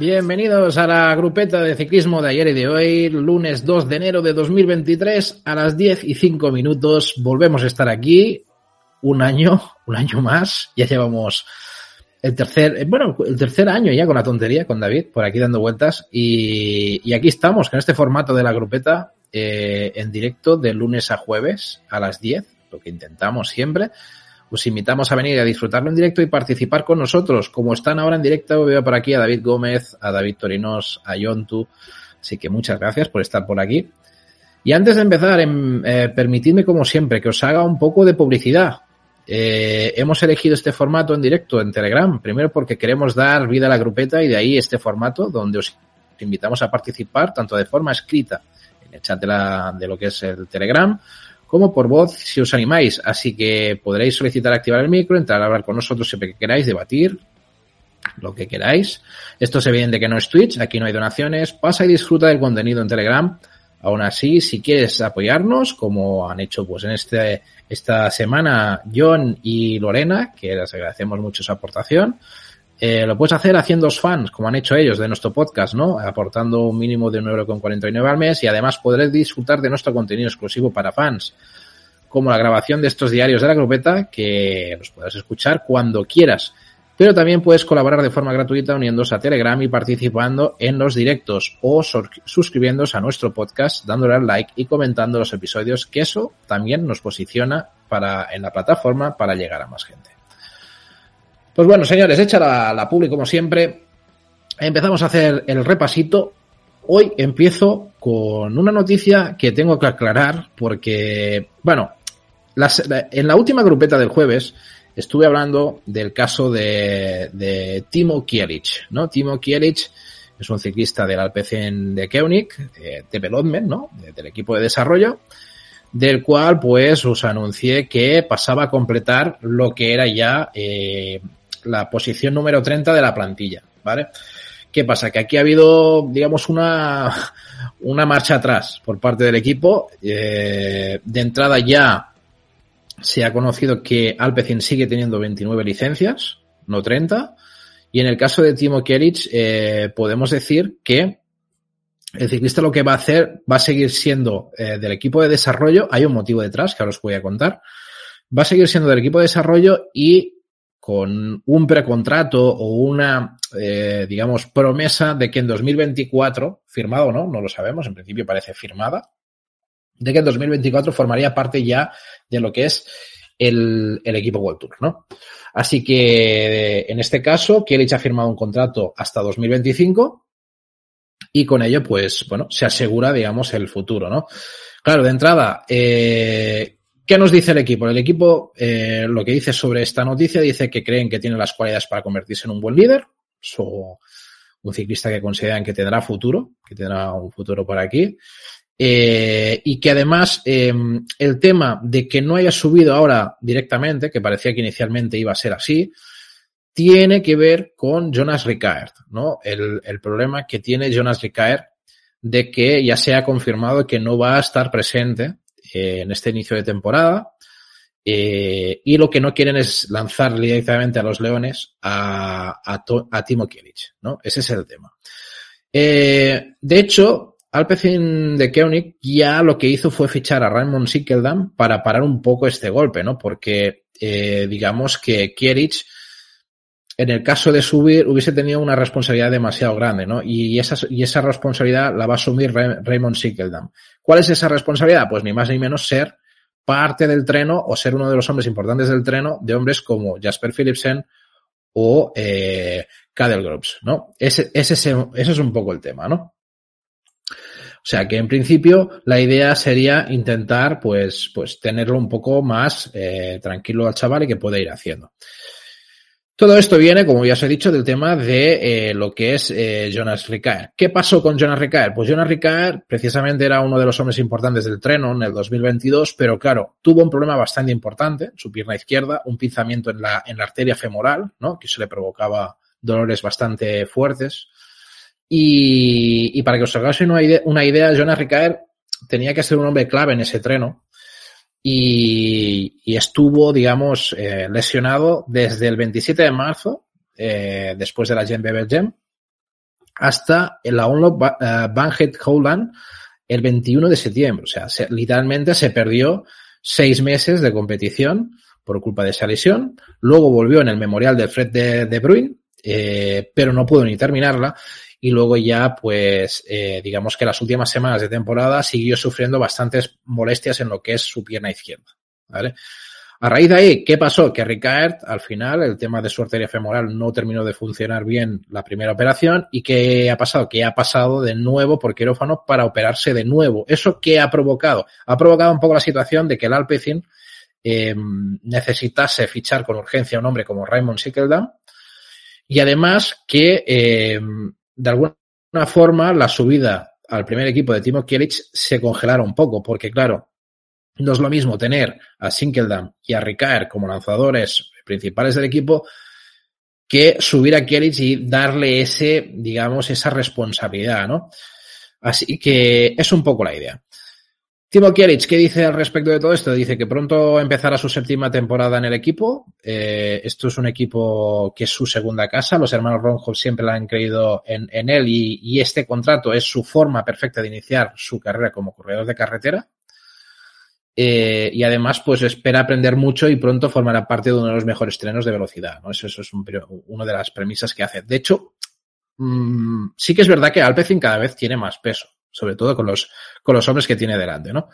Bienvenidos a la grupeta de ciclismo de ayer y de hoy, lunes 2 de enero de 2023 a las 10 y 5 minutos. Volvemos a estar aquí un año, un año más. Ya llevamos el tercer, eh, bueno, el tercer año ya con la tontería, con David, por aquí dando vueltas. Y, y aquí estamos con este formato de la grupeta eh, en directo de lunes a jueves a las 10, lo que intentamos siempre. Os invitamos a venir a disfrutarlo en directo y participar con nosotros. Como están ahora en directo, veo por aquí a David Gómez, a David Torinos, a Yontu. Así que muchas gracias por estar por aquí. Y antes de empezar, em, eh, permitidme como siempre que os haga un poco de publicidad. Eh, hemos elegido este formato en directo en Telegram, primero porque queremos dar vida a la grupeta y de ahí este formato donde os invitamos a participar tanto de forma escrita en el chat la, de lo que es el Telegram como por voz si os animáis. Así que podréis solicitar activar el micro, entrar a hablar con nosotros siempre que queráis, debatir lo que queráis. Esto es evidente que no es Twitch, aquí no hay donaciones. Pasa y disfruta del contenido en Telegram. Aún así, si quieres apoyarnos, como han hecho pues en este, esta semana John y Lorena, que les agradecemos mucho su aportación, eh, lo puedes hacer haciendo fans, como han hecho ellos de nuestro podcast, ¿no? Aportando un mínimo de 1,49€ al mes y además podrás disfrutar de nuestro contenido exclusivo para fans, como la grabación de estos diarios de la grupeta, que los puedes escuchar cuando quieras. Pero también puedes colaborar de forma gratuita uniéndose a Telegram y participando en los directos o suscribiéndose a nuestro podcast, dándole al like y comentando los episodios, que eso también nos posiciona para, en la plataforma para llegar a más gente. Pues bueno, señores, hecha la, la publi como siempre. Empezamos a hacer el repasito. Hoy empiezo con una noticia que tengo que aclarar porque, bueno, en la última grupeta del jueves estuve hablando del caso de, Timo Kierich, ¿no? Timo Kierich es un ciclista del Alpecin de Koenig, de development, ¿no? Del equipo de desarrollo, del cual pues os anuncié que pasaba a completar lo que era ya eh, la posición número 30 de la plantilla, ¿vale? ¿Qué pasa? Que aquí ha habido, digamos, una, una marcha atrás por parte del equipo. Eh, de entrada ya se ha conocido que Alpecin sigue teniendo 29 licencias, no 30. Y en el caso de Timo Keric, eh, podemos decir que el ciclista lo que va a hacer va a seguir siendo eh, del equipo de desarrollo. Hay un motivo detrás que ahora os voy a contar. Va a seguir siendo del equipo de desarrollo y con un precontrato o una, eh, digamos, promesa de que en 2024, firmado o no, no lo sabemos, en principio parece firmada, de que en 2024 formaría parte ya de lo que es el, el equipo World Tour, ¿no? Así que en este caso, Kielich ha firmado un contrato hasta 2025 y con ello, pues, bueno, se asegura, digamos, el futuro, ¿no? Claro, de entrada, eh, ¿Qué nos dice el equipo? El equipo eh, lo que dice sobre esta noticia dice que creen que tiene las cualidades para convertirse en un buen líder, o un ciclista que consideran que tendrá futuro, que tendrá un futuro por aquí, eh, y que además eh, el tema de que no haya subido ahora directamente, que parecía que inicialmente iba a ser así, tiene que ver con Jonas Ricard, ¿no? El, el problema que tiene Jonas Ricard de que ya se ha confirmado que no va a estar presente en este inicio de temporada. Eh, y lo que no quieren es lanzar directamente a los Leones a, a, Timo Kielich, ¿no? Ese es el tema. Eh, de hecho, Alpecin de Koenig ya lo que hizo fue fichar a Raymond Sickeldam para parar un poco este golpe, ¿no? Porque eh, digamos que Kierich, en el caso de subir, hubiese tenido una responsabilidad demasiado grande, ¿no? Y esa, responsabilidad la va a asumir Raymond Sickeldam. ¿Cuál es esa responsabilidad? Pues ni más ni menos ser parte del treno o ser uno de los hombres importantes del treno de hombres como Jasper Philipsen o eh, Cadel Groups, ¿no? Ese, ese, ese es un poco el tema, ¿no? O sea que en principio la idea sería intentar pues, pues tenerlo un poco más eh, tranquilo al chaval y que pueda ir haciendo. Todo esto viene, como ya os he dicho, del tema de eh, lo que es eh, Jonas Ricaer. ¿Qué pasó con Jonas Ricaer? Pues Jonas Ricaer precisamente era uno de los hombres importantes del treno en el 2022, pero claro, tuvo un problema bastante importante, su pierna izquierda, un pinzamiento en la, arteria femoral, ¿no? Que se le provocaba dolores bastante fuertes. Y, para que os hagáis una idea, Jonas Ricaer tenía que ser un hombre clave en ese treno y, estuvo, digamos, eh, lesionado desde el 27 de marzo, eh, después de la Gem Beber Gem, hasta la uh, Banhead Holland el 21 de septiembre. O sea, se, literalmente se perdió seis meses de competición por culpa de esa lesión. Luego volvió en el memorial del Fred de, de Bruin, eh, pero no pudo ni terminarla y luego ya, pues, eh, digamos que las últimas semanas de temporada siguió sufriendo bastantes molestias en lo que es su pierna izquierda, ¿vale? A raíz de ahí, ¿qué pasó? Que Ricard, al final, el tema de su arteria femoral no terminó de funcionar bien la primera operación. ¿Y qué ha pasado? Que ha pasado de nuevo por quirófano para operarse de nuevo. ¿Eso qué ha provocado? Ha provocado un poco la situación de que el Alpecin eh, necesitase fichar con urgencia a un hombre como Raymond Sickeldam y además que eh, de alguna forma la subida al primer equipo de Timo Kielic se congelara un poco, porque claro, no es lo mismo tener a Sinkeldam y a Ricard como lanzadores principales del equipo que subir a Kielic y darle ese, digamos, esa responsabilidad, ¿no? Así que es un poco la idea. Timo Kieric, ¿qué dice al respecto de todo esto? Dice que pronto empezará su séptima temporada en el equipo. Eh, esto es un equipo que es su segunda casa. Los hermanos Ronjo siempre la han creído en, él y, este contrato es su forma perfecta de iniciar su carrera como corredor de carretera. Eh, y además, pues espera aprender mucho y pronto formará parte de uno de los mejores trenos de velocidad. ¿no? Eso, eso es un, una de las premisas que hace. De hecho, mmm, sí que es verdad que Alpecin cada vez tiene más peso sobre todo con los, con los hombres que tiene delante, ¿no?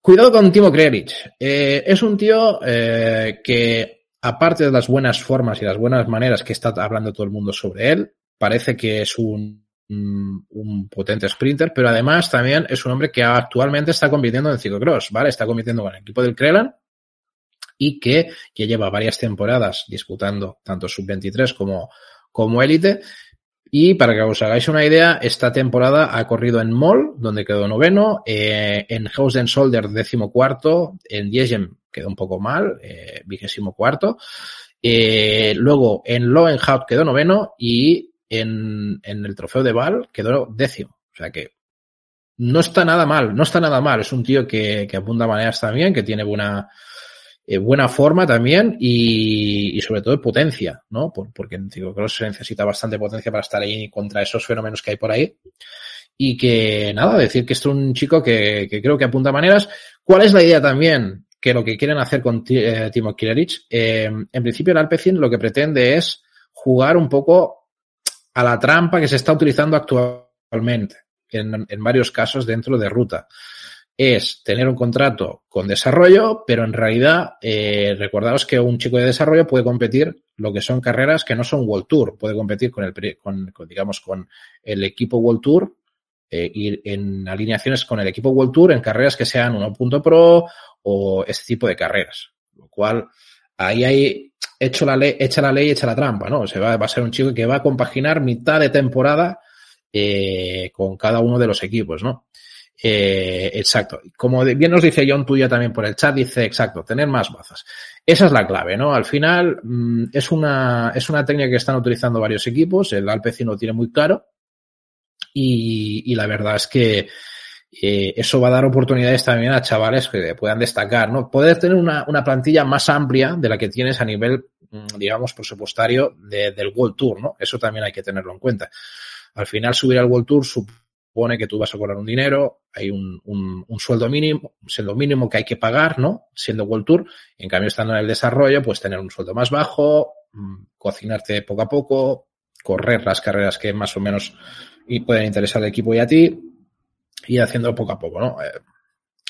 Cuidado con Timo Kreric. Eh, es un tío eh, que, aparte de las buenas formas y las buenas maneras que está hablando todo el mundo sobre él, parece que es un, un, un potente sprinter, pero además también es un hombre que actualmente está compitiendo en ciclocross, ¿vale? Está compitiendo con el equipo del Crelan y que, que lleva varias temporadas disputando tanto sub-23 como, como élite y para que os hagáis una idea, esta temporada ha corrido en Moll, donde quedó noveno, eh, en Hausen Solder, décimo cuarto, en Diegem quedó un poco mal, eh, vigésimo cuarto, eh, luego en Loenhout quedó noveno y en, en el trofeo de Val quedó décimo. O sea que no está nada mal, no está nada mal. Es un tío que, que apunta maneras también, que tiene buena, buena forma también y, y, sobre todo potencia, ¿no? Por, porque en ciclocross se necesita bastante potencia para estar ahí contra esos fenómenos que hay por ahí. Y que nada, decir que es un chico que, que creo que apunta maneras. ¿Cuál es la idea también? Que lo que quieren hacer con eh, Timo Kilerich, eh, en principio el Alpecin lo que pretende es jugar un poco a la trampa que se está utilizando actualmente en, en varios casos dentro de ruta es tener un contrato con desarrollo, pero en realidad, eh, que un chico de desarrollo puede competir lo que son carreras que no son World Tour, puede competir con el, con, digamos, con el equipo World Tour, eh, ir en alineaciones con el equipo World Tour en carreras que sean 1.pro o este tipo de carreras. Lo cual, ahí hay hecho la ley, hecha la ley, hecha la trampa, ¿no? O sea, va, va a ser un chico que va a compaginar mitad de temporada eh, con cada uno de los equipos, ¿no? Eh, exacto. Como bien nos dice John Tuya también por el chat, dice exacto, tener más bazas. Esa es la clave, ¿no? Al final mmm, es una, es una técnica que están utilizando varios equipos, el Alpecin lo tiene muy claro y, y la verdad es que eh, eso va a dar oportunidades también a chavales que puedan destacar, ¿no? Poder tener una, una plantilla más amplia de la que tienes a nivel, mm, digamos, presupuestario de, del World Tour, ¿no? Eso también hay que tenerlo en cuenta. Al final subir al World Tour supone que tú vas a cobrar un dinero, hay un, un, un, sueldo mínimo, un sueldo mínimo que hay que pagar, ¿no? Siendo World Tour. En cambio, estando en el desarrollo, pues tener un sueldo más bajo, mmm, cocinarte poco a poco, correr las carreras que más o menos y pueden interesar al equipo y a ti, y haciendo poco a poco, ¿no? Eh,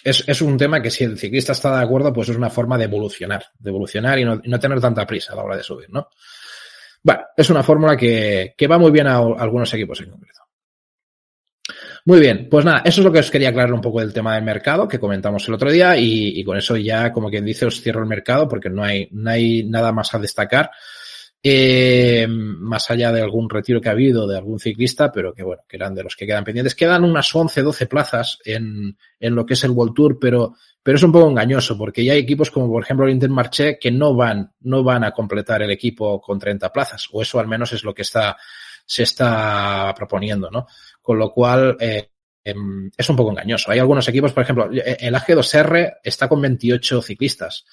es, es, un tema que si el ciclista está de acuerdo, pues es una forma de evolucionar, de evolucionar y no, y no tener tanta prisa a la hora de subir, ¿no? Bueno, es una fórmula que, que va muy bien a, algunos equipos en concreto. Muy bien, pues nada, eso es lo que os quería aclarar un poco del tema del mercado que comentamos el otro día y, y con eso ya, como quien dice, os cierro el mercado porque no hay, no hay nada más a destacar. Eh, más allá de algún retiro que ha habido de algún ciclista, pero que bueno, que eran de los que quedan pendientes. Quedan unas 11, 12 plazas en, en lo que es el World Tour, pero, pero es un poco engañoso porque ya hay equipos como por ejemplo el Intermarché que no van, no van a completar el equipo con 30 plazas, o eso al menos es lo que está, se está proponiendo, ¿no? Con lo cual, eh, em, es un poco engañoso. Hay algunos equipos, por ejemplo, el AG2R está con 28 ciclistas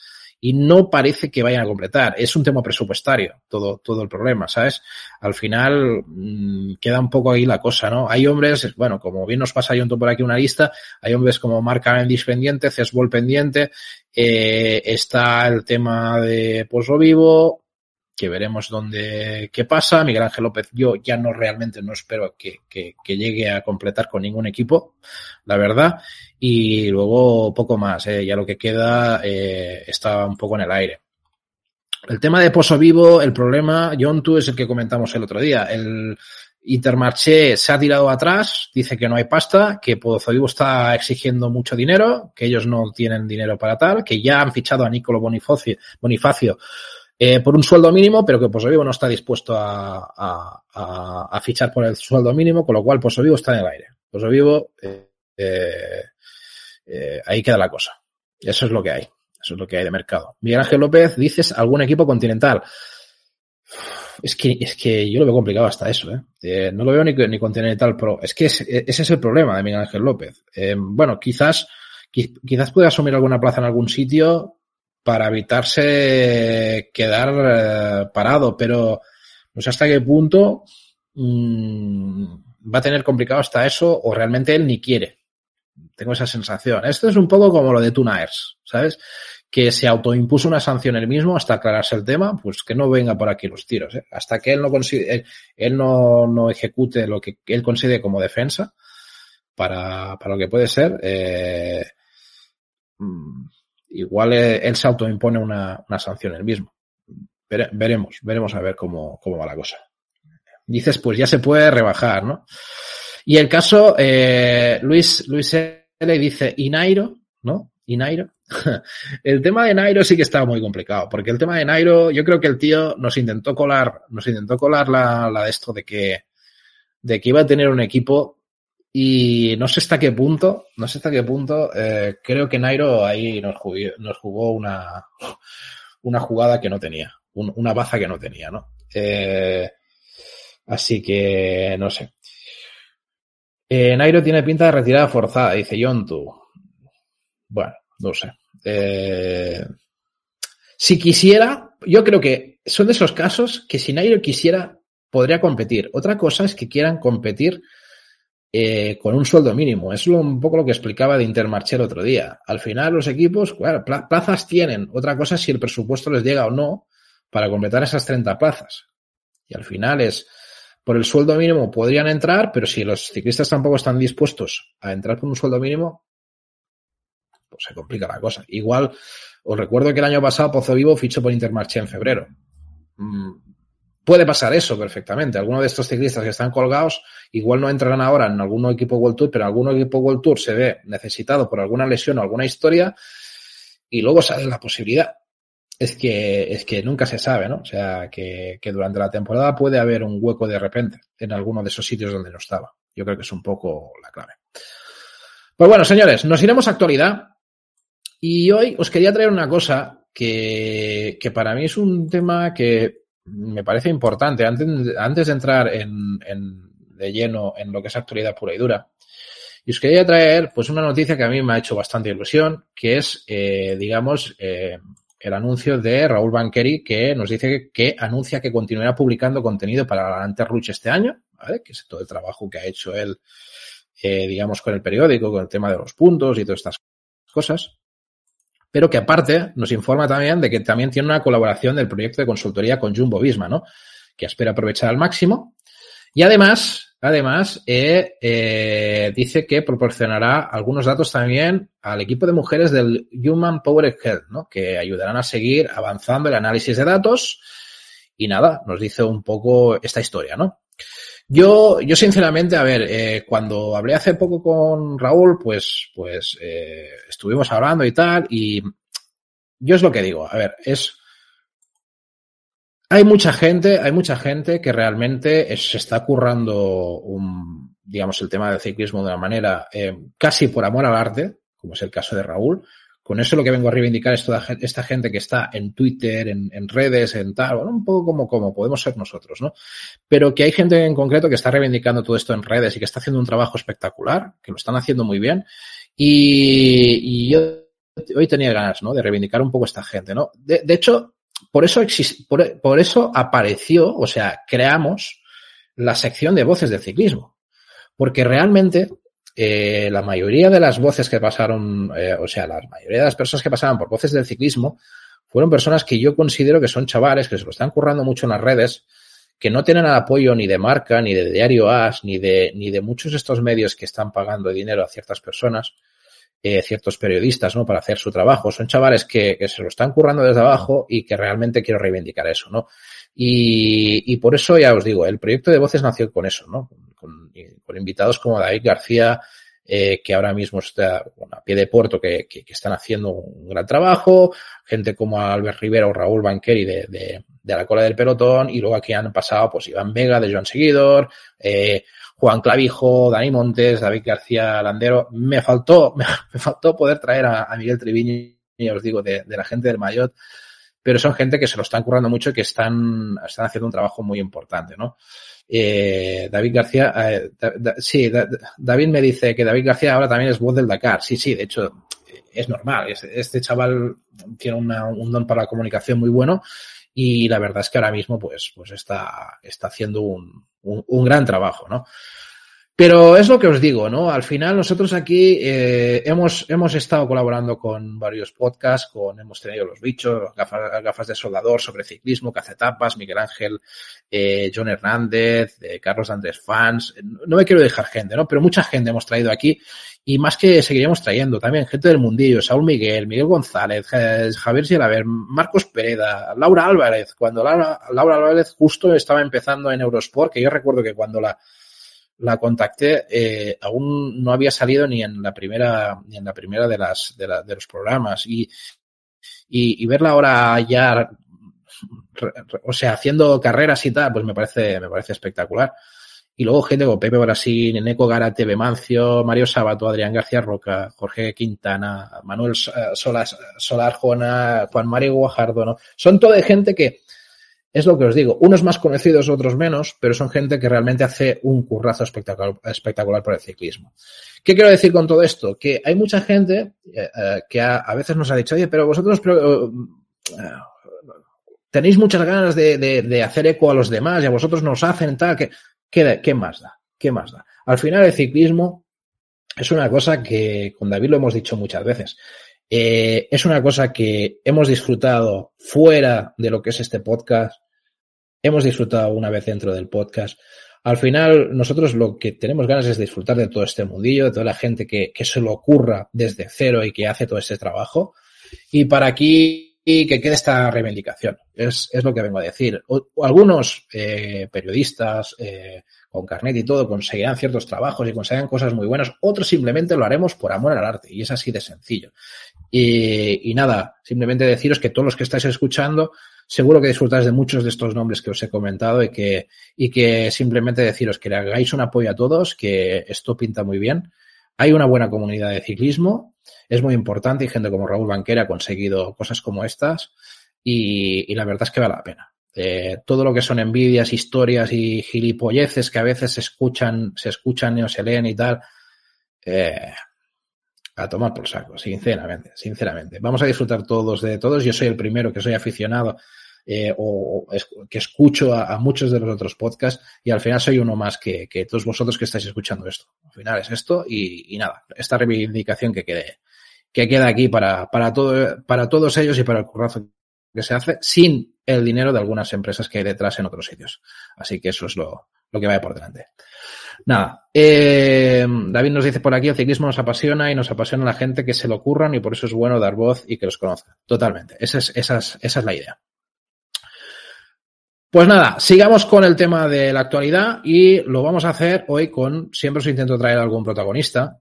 y no parece que vayan a completar. Es un tema presupuestario, todo, todo el problema, ¿sabes? Al final mmm, queda un poco ahí la cosa, ¿no? Hay hombres, bueno, como bien nos pasa, hay un por aquí una lista, hay hombres como Mark Cavendish pendiente, Cesbol pendiente, eh, está el tema de Pozo Vivo, que veremos dónde, qué pasa. Miguel Ángel López, yo ya no realmente no espero que, que, que llegue a completar con ningún equipo, la verdad. Y luego poco más, eh, ya lo que queda eh, está un poco en el aire. El tema de Pozo Vivo, el problema, John, tú es el que comentamos el otro día. El Intermarché se ha tirado atrás, dice que no hay pasta, que Pozo Vivo está exigiendo mucho dinero, que ellos no tienen dinero para tal, que ya han fichado a Nicolo Bonifacio, Bonifacio eh, por un sueldo mínimo, pero que Pozo Vivo no está dispuesto a, fichar por el sueldo mínimo, con lo cual Pozo Vivo está en el aire. Pozo Vivo, eh, eh, ahí queda la cosa. Eso es lo que hay. Eso es lo que hay de mercado. Miguel Ángel López, dices algún equipo continental. Es que, es que yo lo veo complicado hasta eso, ¿eh? eh no lo veo ni, ni Continental Pro. Es que es, ese es el problema de Miguel Ángel López. Eh, bueno, quizás, quizás puede asumir alguna plaza en algún sitio, para evitarse quedar eh, parado, pero no sé hasta qué punto mmm, va a tener complicado hasta eso o realmente él ni quiere. Tengo esa sensación. Esto es un poco como lo de Tunaers, ¿sabes? Que se autoimpuso una sanción él mismo hasta aclararse el tema, pues que no venga por aquí los tiros. ¿eh? Hasta que él no consigue, él no, no ejecute lo que él considere como defensa para, para lo que puede ser, eh, igual él se autoimpone una, una sanción él mismo. Vere, veremos, veremos a ver cómo, cómo va la cosa. Dices, pues ya se puede rebajar, ¿no? Y el caso, eh, Luis, Luis L. dice, ¿y Nairo? ¿No? ¿Y Nairo? el tema de Nairo sí que estaba muy complicado, porque el tema de Nairo, yo creo que el tío nos intentó colar, nos intentó colar la, la de esto de que, de que iba a tener un equipo y no sé hasta qué punto, no sé hasta qué punto, eh, creo que Nairo ahí nos jugó, nos jugó una, una jugada que no tenía, un, una baza que no tenía, ¿no? Eh, así que, no sé. Eh, Nairo tiene pinta de retirada forzada, dice Yontu. Bueno, no sé. Eh, si quisiera, yo creo que son de esos casos que si Nairo quisiera, podría competir. Otra cosa es que quieran competir eh, con un sueldo mínimo. Es lo, un poco lo que explicaba de Intermarché el otro día. Al final los equipos, claro, plazas tienen. Otra cosa si el presupuesto les llega o no para completar esas 30 plazas. Y al final es, por el sueldo mínimo podrían entrar, pero si los ciclistas tampoco están dispuestos a entrar por un sueldo mínimo, pues se complica la cosa. Igual, os recuerdo que el año pasado Pozo Vivo fichó por Intermarché en febrero. Puede pasar eso perfectamente. Algunos de estos ciclistas que están colgados igual no entrarán ahora en algún equipo World Tour, pero algún equipo World Tour se ve necesitado por alguna lesión o alguna historia y luego sale la posibilidad. Es que, es que nunca se sabe, ¿no? O sea, que, que durante la temporada puede haber un hueco de repente en alguno de esos sitios donde no estaba. Yo creo que es un poco la clave. Pues bueno, señores, nos iremos a actualidad. Y hoy os quería traer una cosa que, que para mí es un tema que me parece importante, antes, antes de entrar en, de lleno en lo que es actualidad pura y dura, y os quería traer pues una noticia que a mí me ha hecho bastante ilusión, que es, eh, digamos, eh, el anuncio de Raúl Banqueri que nos dice que, que, anuncia que continuará publicando contenido para la Anterruch este año, ¿vale? que es todo el trabajo que ha hecho él, eh, digamos, con el periódico, con el tema de los puntos y todas estas cosas pero que aparte nos informa también de que también tiene una colaboración del proyecto de consultoría con Jumbo Visma, ¿no? Que espera aprovechar al máximo. Y además, además, eh, eh, dice que proporcionará algunos datos también al equipo de mujeres del Human Power Health, ¿no? Que ayudarán a seguir avanzando el análisis de datos y nada, nos dice un poco esta historia, ¿no? Yo, yo sinceramente, a ver, eh, cuando hablé hace poco con Raúl, pues, pues eh, estuvimos hablando y tal, y yo es lo que digo, a ver, es hay mucha gente, hay mucha gente que realmente se está currando un, digamos, el tema del ciclismo de una manera eh, casi por amor al arte, como es el caso de Raúl. Con eso lo que vengo a reivindicar es toda esta gente que está en Twitter, en, redes, en tal, bueno, un poco como, como podemos ser nosotros, ¿no? Pero que hay gente en concreto que está reivindicando todo esto en redes y que está haciendo un trabajo espectacular, que lo están haciendo muy bien. Y, yo hoy tenía ganas, ¿no? De reivindicar un poco esta gente, ¿no? De, hecho, por eso, por, por eso apareció, o sea, creamos la sección de voces del ciclismo. Porque realmente eh, la mayoría de las voces que pasaron, eh, o sea, la mayoría de las personas que pasaban por voces del ciclismo fueron personas que yo considero que son chavales, que se lo están currando mucho en las redes, que no tienen el apoyo ni de marca, ni de Diario As, ni de, ni de muchos de estos medios que están pagando dinero a ciertas personas, eh, ciertos periodistas, ¿no? Para hacer su trabajo. Son chavales que, que, se lo están currando desde abajo y que realmente quiero reivindicar eso, ¿no? Y, y por eso ya os digo, el proyecto de voces nació con eso, ¿no? Con, invitados como David García, eh, que ahora mismo está bueno, a pie de puerto, que, que, que, están haciendo un gran trabajo, gente como Albert Rivera o Raúl Banqueri de, de, de, la cola del pelotón, y luego aquí han pasado pues Iván Vega de Joan Seguidor, eh, Juan Clavijo, Dani Montes, David García Landero. Me faltó, me, faltó poder traer a, a Miguel Triviño, ya os digo, de, de, la gente del Mayot, pero son gente que se lo están currando mucho y que están, están haciendo un trabajo muy importante, ¿no? Eh, David García, eh, da, da, sí, da, David me dice que David García ahora también es voz del Dakar. Sí, sí, de hecho, es normal. Este chaval tiene una, un don para la comunicación muy bueno y la verdad es que ahora mismo pues, pues está, está haciendo un, un, un gran trabajo, ¿no? Pero es lo que os digo, ¿no? Al final nosotros aquí eh, hemos, hemos estado colaborando con varios podcasts, con hemos tenido los bichos, gafas, gafas de soldador sobre ciclismo, cacetapas, Miguel Ángel, eh, John Hernández, eh, Carlos Andrés Fans. No me quiero dejar gente, ¿no? Pero mucha gente hemos traído aquí y más que seguiríamos trayendo también gente del mundillo, Saúl Miguel, Miguel González, Javier Gilaver, Marcos Pereda, Laura Álvarez, cuando Laura, Laura Álvarez justo estaba empezando en Eurosport, que yo recuerdo que cuando la la contacté, eh, aún no había salido ni en la primera, ni en la primera de las, de, la, de los programas. Y, y, verla ahora ya, o sea, haciendo carreras y tal, pues me parece, me parece espectacular. Y luego gente como Pepe Brasil, Neco Garate, Bemancio, Mario Sabato, Adrián García Roca, Jorge Quintana, Manuel Solar, Solar Jona, Juan Mario Guajardo, ¿no? Son toda gente que, es lo que os digo, unos más conocidos, otros menos, pero son gente que realmente hace un currazo espectacular, espectacular por el ciclismo. ¿Qué quiero decir con todo esto? Que hay mucha gente eh, eh, que a, veces nos ha dicho, oye, pero vosotros uh, tenéis muchas ganas de, hacer eco a los demás y a vosotros nos hacen tal, que, ¿qué, ¿qué más da? ¿Qué más da? Al final el ciclismo es una cosa que con David lo hemos dicho muchas veces. Eh, es una cosa que hemos disfrutado fuera de lo que es este podcast. Hemos disfrutado una vez dentro del podcast. Al final, nosotros lo que tenemos ganas es disfrutar de todo este mundillo, de toda la gente que, que se lo ocurra desde cero y que hace todo este trabajo. Y para aquí que quede esta reivindicación. Es, es lo que vengo a decir. Algunos eh, periodistas eh, con carnet y todo conseguirán ciertos trabajos y conseguirán cosas muy buenas. Otros simplemente lo haremos por amor al arte y es así de sencillo. Y, nada, simplemente deciros que todos los que estáis escuchando, seguro que disfrutáis de muchos de estos nombres que os he comentado y que, y que simplemente deciros que le hagáis un apoyo a todos, que esto pinta muy bien. Hay una buena comunidad de ciclismo, es muy importante y gente como Raúl Banquera ha conseguido cosas como estas y, y la verdad es que vale la pena. Eh, todo lo que son envidias, historias y gilipolleces que a veces se escuchan, se escuchan no se leen y tal, eh, a tomar por saco, sinceramente, sinceramente. Vamos a disfrutar todos de todos. Yo soy el primero que soy aficionado eh, o, es, que escucho a, muchos de los otros podcasts y al final soy uno más que, que todos vosotros que estáis escuchando esto. Al final es esto y, y nada, esta reivindicación que quede, que queda aquí para, para todo, para todos ellos y para el currazo que se hace sin el dinero de algunas empresas que hay detrás en otros sitios. Así que eso es lo, lo que va por delante. Nada, eh, David nos dice por aquí, el ciclismo nos apasiona y nos apasiona la gente que se lo ocurran y por eso es bueno dar voz y que los conozcan. Totalmente, esa es, esa es, esa es la idea. Pues nada, sigamos con el tema de la actualidad y lo vamos a hacer hoy con, siempre os intento traer algún protagonista.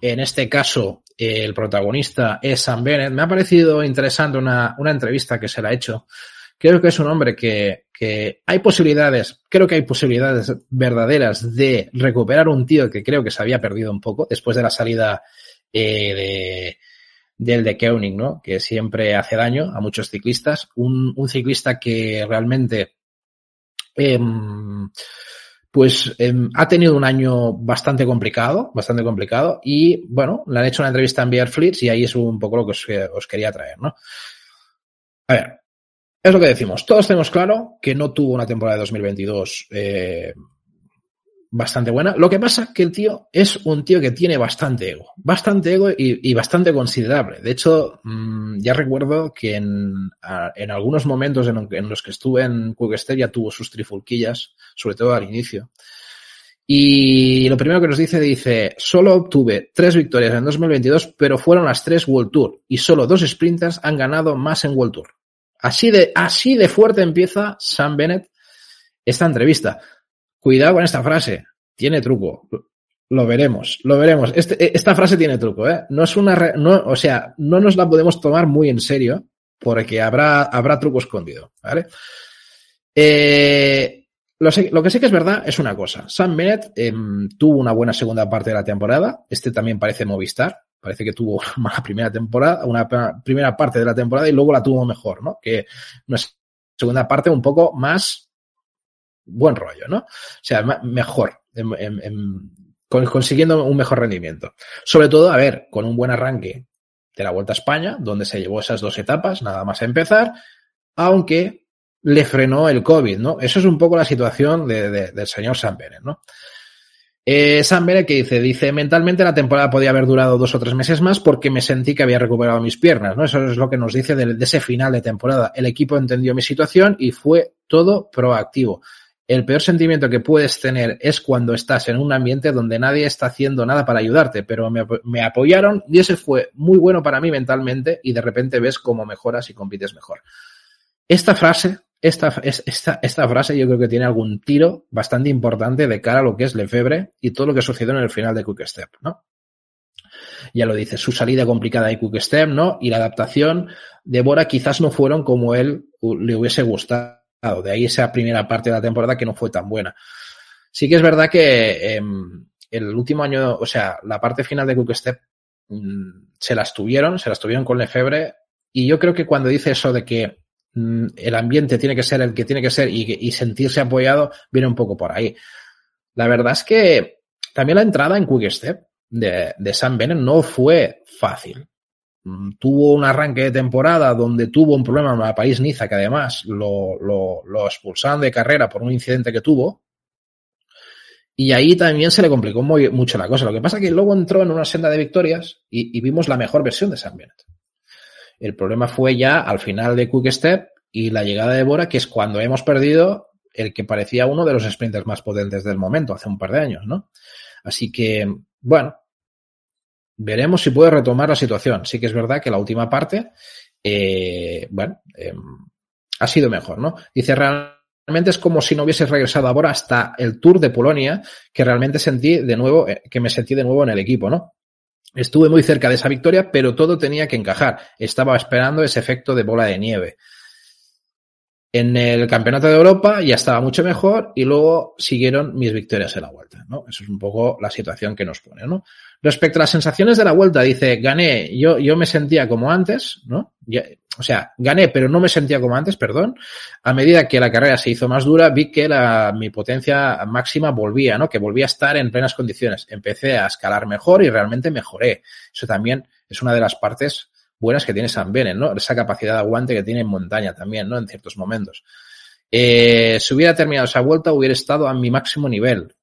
En este caso, el protagonista es Sam Bennett. Me ha parecido interesante una, una entrevista que se le ha hecho. Creo que es un hombre que, que hay posibilidades, creo que hay posibilidades verdaderas de recuperar un tío que creo que se había perdido un poco después de la salida eh, de, del de Koenig, ¿no? Que siempre hace daño a muchos ciclistas. Un, un ciclista que realmente, eh, pues, eh, ha tenido un año bastante complicado, bastante complicado. Y bueno, le han hecho una entrevista en Bear Fleets y ahí es un poco lo que os quería traer, ¿no? A ver, es lo que decimos. Todos tenemos claro que no tuvo una temporada de 2022 eh, bastante buena. Lo que pasa que el tío es un tío que tiene bastante ego, bastante ego y, bastante considerable. De hecho, mmm, ya recuerdo que en, algunos momentos en, los que estuve en Quickstep ya tuvo sus trifulquillas, sobre todo al inicio. Y lo primero que nos dice, dice, solo obtuve tres victorias en 2022, pero fueron las tres World Tour y solo dos sprinters han ganado más en World Tour. Así de, así de fuerte empieza Sam Bennett esta entrevista. Cuidado con esta frase. Tiene truco. Lo veremos, lo veremos. Este, esta frase tiene truco, ¿eh? No es una, no, o sea, no nos la podemos tomar muy en serio porque habrá, habrá truco escondido, ¿vale? Eh, lo, que sé que es verdad es una cosa. Sam Bennett eh, tuvo una buena segunda parte de la temporada. Este también parece Movistar. Parece que tuvo una primera temporada, una primera parte de la temporada y luego la tuvo mejor, ¿no? Que una segunda parte un poco más buen rollo, ¿no? O sea, mejor, en, en, consiguiendo un mejor rendimiento. Sobre todo, a ver, con un buen arranque de la Vuelta a España, donde se llevó esas dos etapas, nada más a empezar, aunque le frenó el COVID, ¿no? Eso es un poco la situación de, de, del señor Sam Bennett, ¿no? Eh, Sam Bennett que dice, dice, mentalmente la temporada podía haber durado dos o tres meses más porque me sentí que había recuperado mis piernas, ¿no? Eso es lo que nos dice de, ese final de temporada. El equipo entendió mi situación y fue todo proactivo el peor sentimiento que puedes tener es cuando estás en un ambiente donde nadie está haciendo nada para ayudarte, pero me, apoyaron y ese fue muy bueno para mí mentalmente y de repente ves cómo mejoras y compites mejor. Esta frase, esta, esta, esta frase yo creo que tiene algún tiro bastante importante de cara a lo que es Lefebvre y todo lo que sucedió en el final de Quick Step, ¿no? Ya lo dice, su salida complicada de Quick Step, ¿no? Y la adaptación de Bora quizás no fueron como él le hubiese gustado de ahí esa primera parte de la temporada que no fue tan buena. Sí que es verdad que eh, el último año, o sea, la parte final de Quick Step mmm, se las tuvieron, se las tuvieron con Lefebvre y yo creo que cuando dice eso de que el ambiente tiene que ser el que tiene que ser y, sentirse apoyado, viene un poco por ahí. La verdad es que también la entrada en Quick Step de, de Sam Bennett no fue fácil. Mm, tuvo un arranque de temporada donde tuvo un problema en la París Niza, que además lo, expulsaron de carrera por un incidente que tuvo. Y ahí también se le complicó mucho la cosa. Lo que pasa es que luego entró en una senda de victorias y, y vimos la mejor versión de Sam Bennett. El problema fue ya al final de Quick Step y la llegada de Bora, que es cuando hemos perdido el que parecía uno de los sprinters más potentes del momento, hace un par de años, ¿no? Así que, bueno, veremos si puede retomar la situación. Sí que es verdad que la última parte, eh, bueno, eh, ha sido mejor, ¿no? Dice, realmente es como si no hubiese regresado ahora hasta el Tour de Polonia, que realmente sentí de nuevo, eh, que me sentí de nuevo en el equipo, ¿no? Estuve muy cerca de esa victoria, pero todo tenía que encajar. Estaba esperando ese efecto de bola de nieve. En el Campeonato de Europa ya estaba mucho mejor y luego siguieron mis victorias en la vuelta, ¿no? Eso es un poco la situación que nos pone, ¿no? Respecto a las sensaciones de la vuelta, dice, gané, yo, yo me sentía como antes, ¿no? O sea, gané, pero no me sentía como antes, perdón. A medida que la carrera se hizo más dura, vi que la, mi potencia máxima volvía, ¿no? Que volvía a estar en plenas condiciones. Empecé a escalar mejor y realmente mejoré. Eso también es una de las partes buenas que tiene San Benen, ¿no? Esa capacidad de aguante que tiene en montaña también, ¿no? En ciertos momentos. Eh, si hubiera terminado esa vuelta, hubiera estado a mi máximo nivel.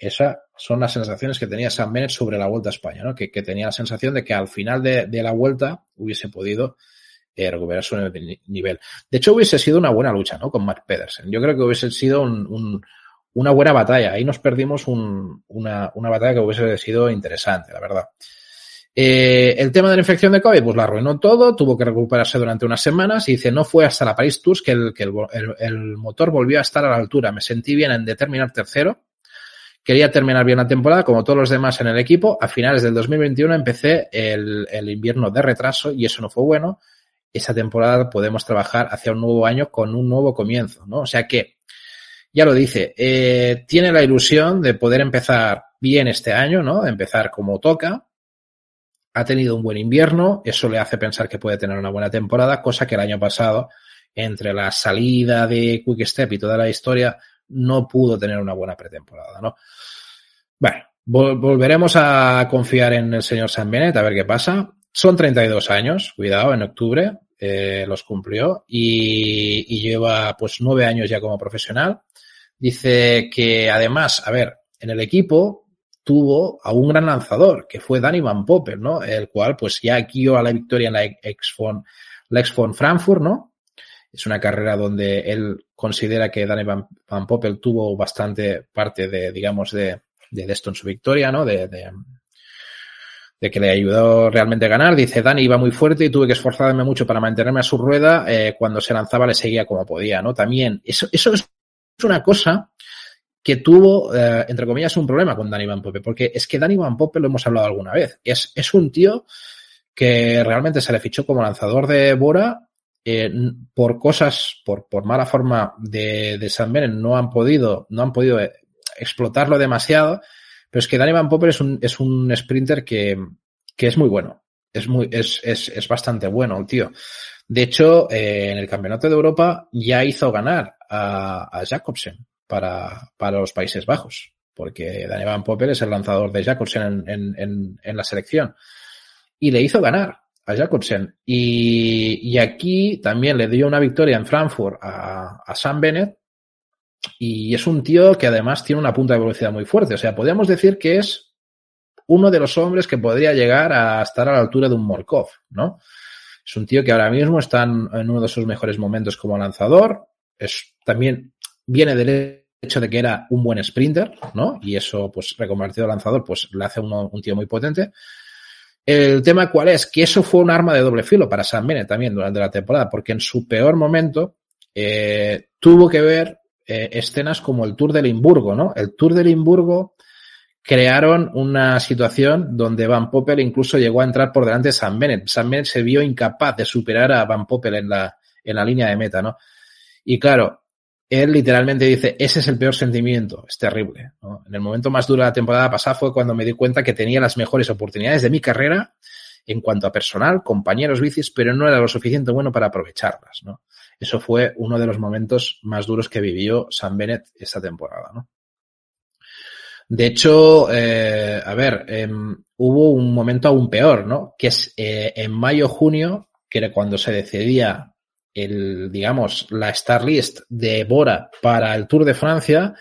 Esas son las sensaciones que tenía Sam Bennett sobre la Vuelta a España, ¿no? que, tenía la sensación de que al final de, la Vuelta hubiese podido eh, recuperar su nivel. De hecho, hubiese sido una buena lucha ¿no? con Mark Pedersen. Yo creo que hubiese sido un, un, una buena batalla. Ahí nos perdimos un, una, batalla que hubiese sido interesante, la verdad. Eh, el tema de la infección de COVID, pues la arruinó todo, tuvo que recuperarse durante unas semanas y dice, no fue hasta la Paris Tours que el, motor volvió a estar a la altura. Me sentí bien en determinar tercero. Quería terminar bien la temporada, como todos los demás en el equipo. A finales del 2021 empecé el, invierno de retraso y eso no fue bueno. Esa temporada podemos trabajar hacia un nuevo año con un nuevo comienzo, ¿no? O sea que, ya lo dice, eh, tiene la ilusión de poder empezar bien este año, ¿no? De empezar como toca, ha tenido un buen invierno, eso le hace pensar que puede tener una buena temporada, cosa que el año pasado, entre la salida de Quick Step y toda la historia, no pudo tener una buena pretemporada, ¿no? Bueno, volveremos a confiar en el señor San Benet a ver qué pasa. Son 32 años, cuidado, en octubre eh, los cumplió y, y lleva pues nueve años ya como profesional. Dice que además, a ver, en el equipo tuvo a un gran lanzador, que fue Danny Van Poppel, ¿no? El cual, pues ya guió a la victoria en la Exfon, la Frankfurt, ¿no? Es una carrera donde él considera que Danny Van, Van Poppel tuvo bastante parte de, digamos, de, de esto en su victoria, ¿no? De, de, de, que le ayudó realmente a ganar. Dice, Dani iba muy fuerte y tuve que esforzarme mucho para mantenerme a su rueda. Eh, cuando se lanzaba le seguía como podía, ¿no? También, eso, eso es una cosa que tuvo, eh, entre comillas, un problema con Danny Van Poppe, porque es que Danny Van Poppe lo hemos hablado alguna vez. Es, es un tío que realmente se le fichó como lanzador de Bora eh, por cosas, por, mala forma de, de Benen, no han podido, no han podido eh, explotarlo demasiado, pero es que Danny Van Poppe es un, es un sprinter que, es muy bueno. Es muy, es, es, bastante bueno el tío. De hecho, eh, en el Campeonato de Europa ya hizo ganar a, Jacobsen para, para los Países Bajos, porque Daniel Van Poppel es el lanzador de Jacobsen en, en, en, la selección. Y le hizo ganar Y, y aquí también le dio una victoria en Frankfurt a, a Sam Bennett. Y es un tío que además tiene una punta de velocidad muy fuerte. O sea, podríamos decir que es uno de los hombres que podría llegar a estar a la altura de un Morkov, ¿no? Es un tío que ahora mismo está en uno de sus mejores momentos como lanzador. Es también viene del hecho de que era un buen sprinter, ¿no? Y eso, pues, reconvertido lanzador, pues, le hace uno, un tío muy potente. El tema cuál es, que eso fue un arma de doble filo para Sam Bennett también durante la temporada, porque en su peor momento eh, tuvo que ver eh, escenas como el Tour de Limburgo, ¿no? El Tour de Limburgo crearon una situación donde Van Poppel incluso llegó a entrar por delante de Sam Bennett. Sam Bennett se vio incapaz de superar a Van Poppel en la, en la línea de meta, ¿no? Y claro, él literalmente dice, ese es el peor sentimiento, es terrible. En el momento más duro de la temporada pasada fue cuando me di cuenta que tenía las mejores oportunidades de mi carrera en cuanto a personal, compañeros bicis, pero no era lo suficiente bueno para aprovecharlas. ¿no? Eso fue uno de los momentos más duros que vivió Sam Bennett esta temporada. ¿no? De hecho, eh, a ver, eh, hubo un momento aún peor, ¿no? Que es eh, en mayo-junio, que era cuando se decidía el, digamos, la Star List de Bora para el Tour de Francia,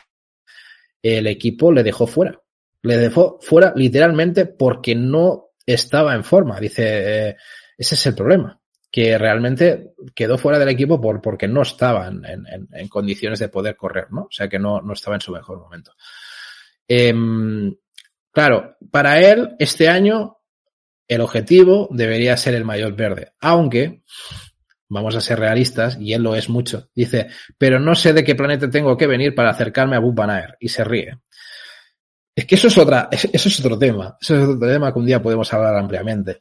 el equipo le dejó fuera. Le dejó fuera literalmente porque no estaba en forma. Dice, eh, ese es el problema. Que realmente quedó fuera del equipo por, porque no estaba en, condiciones de poder correr, ¿no? O sea que no, no estaba en su mejor momento. Eh, claro, para él, este año, el objetivo debería ser el mayor verde. Aunque, vamos a ser realistas, y él lo es mucho. Dice, pero no sé de qué planeta tengo que venir para acercarme a Bupanaer. Y se ríe. Es que eso es otra, eso es otro tema. Eso es otro tema que un día podemos hablar ampliamente.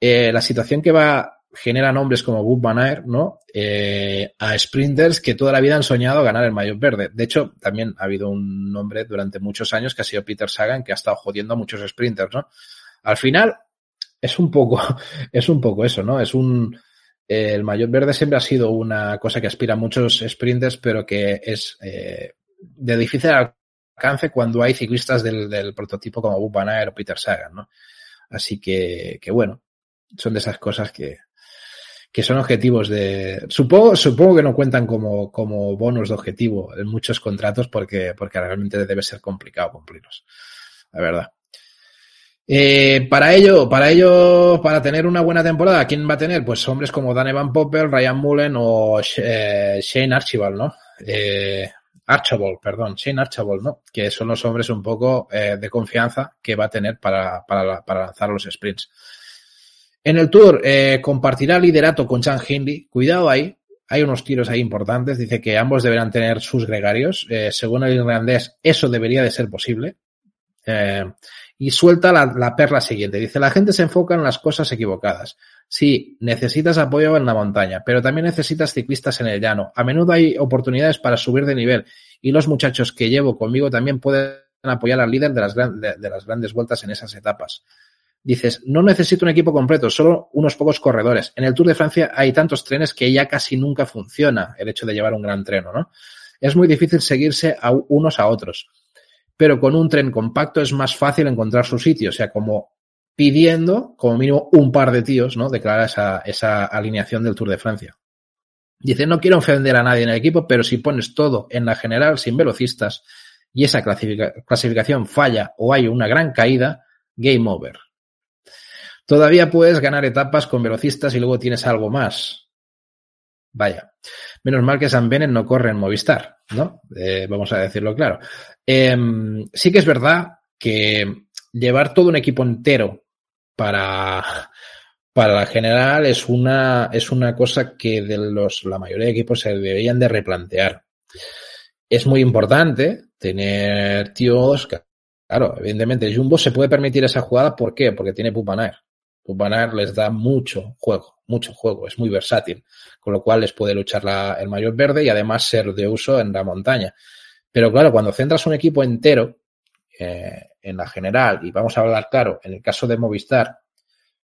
Eh, la situación que va genera nombres como Bupanaer, ¿no? Eh, a sprinters que toda la vida han soñado ganar el mayor verde. De hecho, también ha habido un nombre durante muchos años que ha sido Peter Sagan, que ha estado jodiendo a muchos sprinters, ¿no? Al final, es un poco, es un poco eso, ¿no? Es un, el maillot verde siempre ha sido una cosa que aspira a muchos sprinters, pero que es eh, de difícil alcance cuando hay ciclistas del, prototipo como Bob Van o Peter Sagan, ¿no? Así que, que bueno, son de esas cosas que, que son objetivos de... Supongo, supongo que no cuentan como, como bonus de objetivo en muchos contratos porque, porque realmente debe ser complicado cumplirlos. La verdad. Eh, para ello, para ello, para tener una buena temporada, ¿quién va a tener? Pues hombres como Dan Evan Popper, Ryan Mullen o eh, Shane Archibald, ¿no? Eh, Archibald, perdón, Shane Archibald, ¿no? Que son los hombres un poco eh, de confianza que va a tener para, lanzar los sprints. En el Tour compartirá liderato con Chan Hindley. Cuidado ahí, hay unos tiros ahí importantes. Dice que ambos deberán tener sus gregarios. Según el irlandés, eso debería de ser posible. Y suelta la, la, perla siguiente. Dice, la gente se enfoca en las cosas equivocadas. Sí, necesitas apoyo en la montaña, pero también necesitas ciclistas en el llano. A menudo hay oportunidades para subir de nivel y los muchachos que llevo conmigo también pueden apoyar al líder de las, de, de las grandes vueltas en esas etapas dices, no necesito un equipo completo, solo unos pocos corredores. En el Tour de Francia hay tantos trenes que ya casi nunca funciona el hecho de llevar un gran treno, ¿no? Es muy difícil seguirse a unos a otros. Pero con un tren compacto es más fácil encontrar su sitio, o sea, como pidiendo como mínimo un par de tíos, ¿no? Declara esa, esa alineación del Tour de Francia. Dice, no quiero ofender a nadie en el equipo, pero si pones todo en la general sin velocistas y esa clasificación falla o hay una gran caída, game over. Todavía puedes ganar etapas con velocistas y luego tienes algo más. Vaya. Menos mal que San Benen no corre en Movistar, ¿no? Eh, vamos a decirlo claro. Eh, sí que es verdad que llevar todo un equipo entero para, para la general es una, es una cosa que de los, la mayoría de equipos se deberían de replantear. Es muy importante tener tíos que, claro, evidentemente Jumbo se puede permitir esa jugada, ¿por qué? Porque tiene Pupanair. Pupanar les da mucho juego, mucho juego, es muy versátil, con lo cual les puede luchar la, el mayor verde y además ser de uso en la montaña. Pero claro, cuando centras un equipo entero eh, en la general, y vamos a hablar claro, en el caso de Movistar,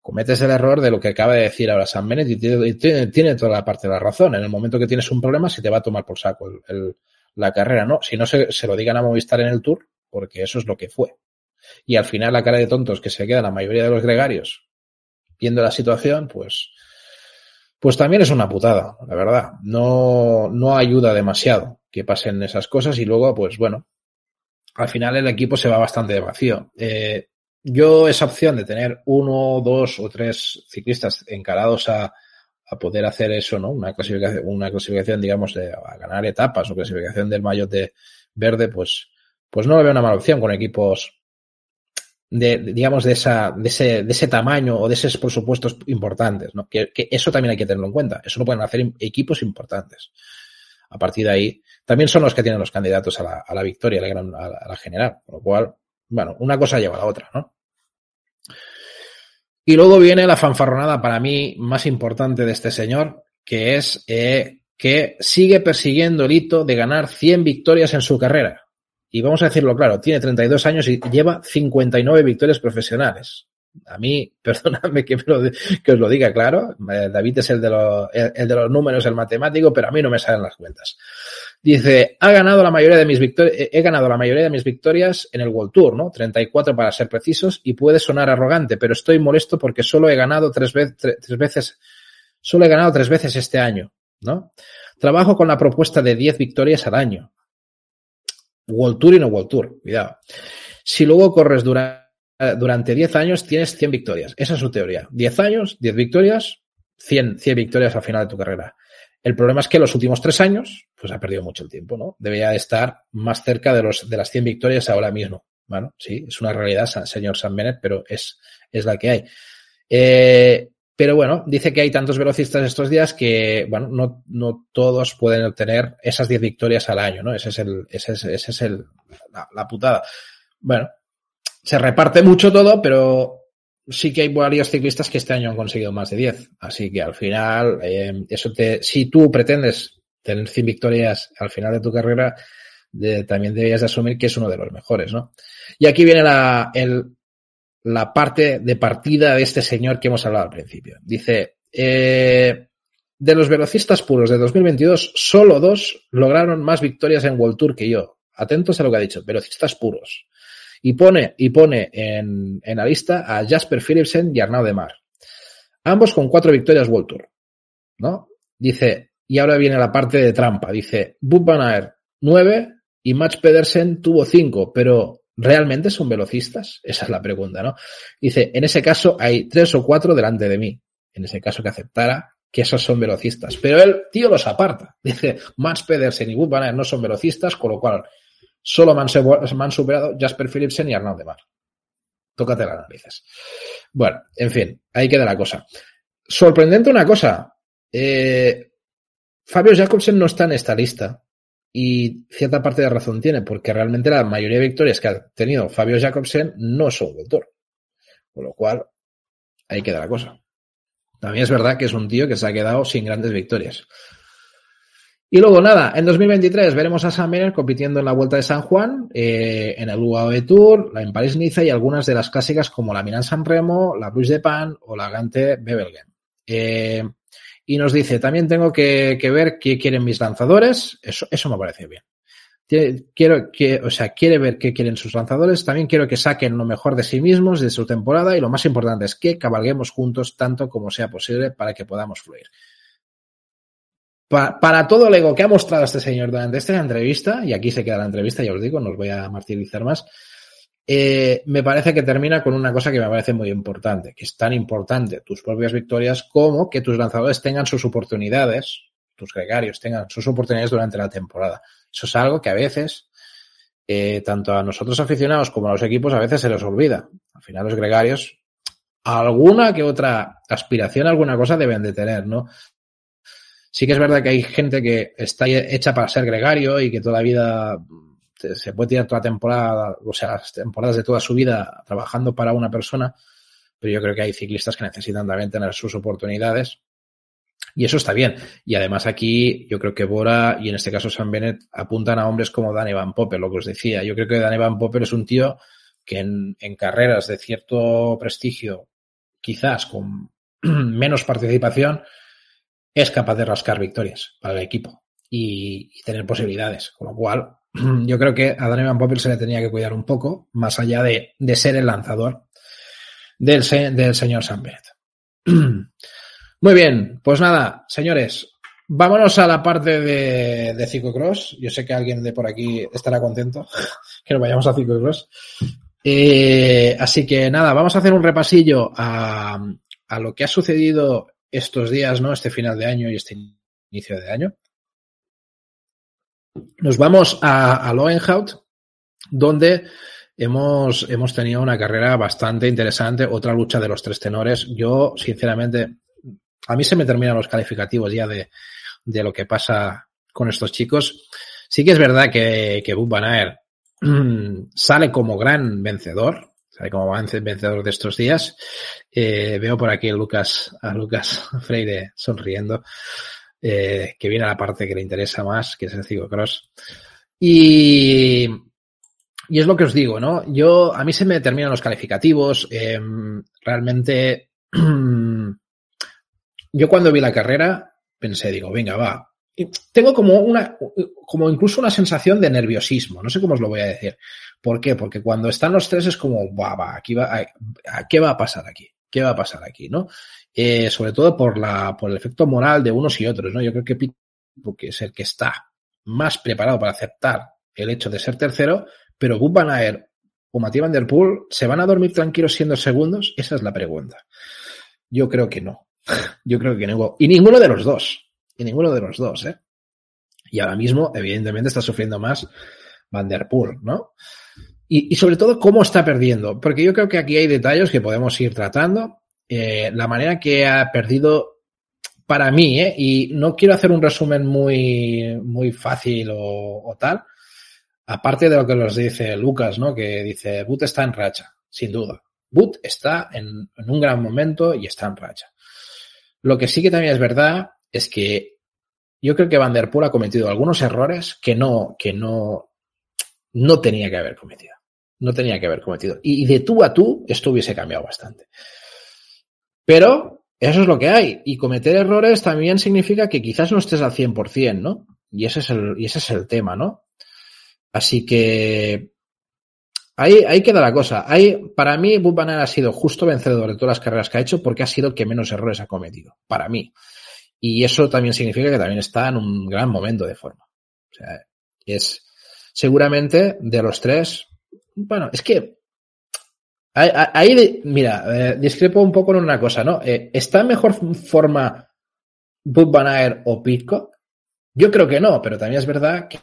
cometes el error de lo que acaba de decir ahora San Bennett y tiene, toda la parte de la razón. En el momento que tienes un problema, se te va a tomar por saco el, el, la carrera, ¿no? Si no se, se lo digan a Movistar en el Tour, porque eso es lo que fue. Y al final la cara de tontos que se quedan la mayoría de los gregarios viendo la situación, pues, pues también es una putada, la verdad. No, no ayuda demasiado que pasen esas cosas y luego, pues bueno, al final el equipo se va bastante vacío. Eh, yo esa opción de tener uno, dos o tres ciclistas encarados a, a poder hacer eso, ¿no? Una clasificación, una clasificación, digamos, de a ganar etapas o clasificación del maillot de verde, pues, pues no lo veo una mala opción con equipos de, digamos, de, esa, de, ese, de ese tamaño o de esos presupuestos importantes, ¿no? Que, que, eso también hay que tenerlo en cuenta. Eso lo pueden hacer equipos importantes. A partir de ahí, también son los que tienen los candidatos a la, a la victoria, a la, gran, a, la, general. Con lo cual, bueno, una cosa lleva a la otra, ¿no? Y luego viene la fanfarronada para mí más importante de este señor, que es eh, que sigue persiguiendo el hito de ganar 100 victorias en su carrera y vamos a decirlo claro, tiene 32 años y lleva 59 victorias profesionales. A mí, perdóname que, que os lo diga claro, eh, David es el de, los, el de los números, el matemático, pero a mí no me salen las cuentas. Dice, ha ganado la mayoría de mis eh, he ganado la mayoría de mis victorias en el World Tour, ¿no? 34 para ser precisos, y puede sonar arrogante, pero estoy molesto porque solo he ganado tres, tres, veces, solo he ganado tres veces este año, ¿no? Trabajo con la propuesta de 10 victorias al año. World Tour y no World Tour, cuidado. Si luego corres dura, durante 10 años, tienes 100 victorias. Esa es su teoría. 10 años, 10 victorias, 100, 100 victorias al final de tu carrera. El problema es que los últimos tres años, pues ha perdido mucho el tiempo, ¿no? Debería estar más cerca de, los, de las 100 victorias ahora mismo. Bueno, sí, es una realidad, señor San Bennett, pero es, es la que hay. Eh, pero bueno, dice que hay tantos velocistas estos días que, bueno, no, no todos pueden obtener esas 10 victorias al año, ¿no? Ese es el, ese es, ese es el, la, la, putada. Bueno, se reparte mucho todo, pero sí que hay varios ciclistas que este año han conseguido más de 10. Así que al final, eh, eso te, si tú pretendes tener 100 victorias al final de tu carrera, también deberías de asumir que es uno de los mejores, ¿no? Y aquí viene la, el, la parte de partida de este señor que hemos hablado al principio. Dice, eh, de los velocistas puros de 2022, solo dos lograron más victorias en World Tour que yo. Atentos a lo que ha dicho, velocistas puros. Y pone, y pone en, en la lista a Jasper Philipsen y Arnaud de Mar. Ambos con cuatro victorias World Tour. ¿No? Dice, y ahora viene la parte de trampa. Dice, Bub Van Aert, nueve y Mats Pedersen tuvo cinco, pero ¿Realmente son velocistas? Esa es la pregunta, ¿no? Dice, en ese caso hay tres o cuatro delante de mí. En ese caso que aceptara que esos son velocistas. Pero el tío los aparta. Dice, Mats Pedersen y Wood Van no son velocistas, con lo cual solo me han, superado Jasper Philipsen y Arnaud de Mar. Tócate las narices. Bueno, en fin, ahí queda la cosa. Sorprendente una cosa. Eh, Fabio Jacobsen no está en esta lista. Y cierta parte de razón tiene, porque realmente la mayoría de victorias que ha tenido Fabio Jacobsen no son doctor. Con lo cual, ahí queda la cosa. También es verdad que es un tío que se ha quedado sin grandes victorias. Y luego nada, en 2023 veremos a Sam Bennett compitiendo en la Vuelta de San Juan, eh, en el UAE Tour, en París-Niza y algunas de las clásicas como la Milan San Remo, la Bruce de Pan o la Gante Bebelgen. Eh, y nos dice, también tengo que, ver qué quieren mis lanzadores. Eso, eso me parece bien. Quiero que, o sea, quiere ver qué quieren sus lanzadores. También quiero que saquen lo mejor de sí mismos, de su temporada. Y lo más importante es que cabalguemos juntos tanto como sea posible para que podamos fluir. Para todo el ego que ha mostrado este señor durante esta entrevista, y aquí se queda la entrevista, ya os digo, no os voy a martirizar más, eh, me parece que termina con una cosa que me parece muy importante, que es tan importante tus propias victorias como que tus lanzadores tengan sus oportunidades, tus gregarios tengan sus oportunidades durante la temporada. Eso es algo que a veces, eh, tanto a nosotros aficionados como a los equipos, a veces se les olvida. Al final los gregarios, alguna que otra aspiración, alguna cosa deben de tener, ¿no? Sí que es verdad que hay gente que está hecha para ser gregario y que toda la vida se puede tirar toda temporada, o sea, las temporadas de toda su vida trabajando para una persona, pero yo creo que hay ciclistas que necesitan también tener sus oportunidades. Y eso está bien. Y además aquí yo creo que Bora y en este caso San Bennett apuntan a hombres como Danny Van Poppel, lo que os decía. Yo creo que Danny Van Poppel es un tío que en carreras de cierto prestigio, quizás con menos participación, es capaz de rascar victorias para el equipo y, tener posibilidades. Con lo cual, yo creo que a Danny Van Poppel se le tenía que cuidar un poco, más allá de, de ser el lanzador del, del señor Muy bien, pues nada, señores, vámonos a la parte de, de ciclocross. Yo sé que alguien de por aquí estará contento que nos vayamos a ciclocross. Eh, así que nada, vamos a hacer un repasillo a, a lo que ha sucedido estos días, ¿no? Este final de año y este inicio de año. Nos vamos a, a Loenhout, donde hemos, hemos tenido una carrera bastante interesante, otra lucha de los tres tenores. Yo, sinceramente, a mí se me terminan los calificativos ya de, de lo que pasa con estos chicos. Sí que es verdad que, que Bob Van sale como gran vencedor, sale como vencedor de estos días. Eh, veo por aquí a Lucas, a Lucas Freire sonriendo eh, que viene a la parte que le interesa más, que es el ciclocross. Y, y es lo que os digo, ¿no? Yo, a mí se me terminan los calificativos. Eh, realmente, yo cuando vi la carrera, pensé, digo, venga, va. Tengo como una, como incluso una sensación de nerviosismo. No sé cómo os lo voy a decir. ¿Por qué? Porque cuando están los tres es como, va, va, aquí va, ¿qué va a pasar aquí? ¿Qué va a pasar aquí? ¿No? Eh, sobre todo por, la, por el efecto moral de unos y otros, ¿no? Yo creo que que es el que está más preparado para aceptar el hecho de ser tercero, pero Wood Van o Matías Van Der Poel, ¿se van a dormir tranquilos siendo segundos? Esa es la pregunta. Yo creo que no. Yo creo que no. Y ninguno de los dos. Y ninguno de los dos, ¿eh? Y ahora mismo, evidentemente, está sufriendo más Van Der Poel, ¿no? Y, y, sobre todo, cómo está perdiendo. Porque yo creo que aquí hay detalles que podemos ir tratando eh, la manera que ha perdido para mí, ¿eh? y no quiero hacer un resumen muy, muy fácil o, o, tal, aparte de lo que nos dice Lucas, ¿no? que dice, Boot está en racha, sin duda. Boot está en, en un gran momento y está en racha. Lo que sí que también es verdad es que yo creo que Van Der Poel ha cometido algunos errores que no, que no, no tenía que haber cometido. No tenía que haber cometido. Y de tú a tú esto hubiese cambiado bastante. Pero eso es lo que hay. Y cometer errores también significa que quizás no estés al 100%, ¿no? Y ese es el, y ese es el tema, ¿no? Así que ahí, ahí queda la cosa. Ahí, para mí, Bob ha sido justo vencedor de todas las carreras que ha hecho porque ha sido el que menos errores ha cometido. Para mí. Y eso también significa que también está en un gran momento de forma. O sea, es seguramente de los tres. Bueno, es que Ahí, mira, eh, discrepo un poco en una cosa, ¿no? Eh, ¿Está mejor forma Bud Van Aert o Pitcock? Yo creo que no, pero también es verdad que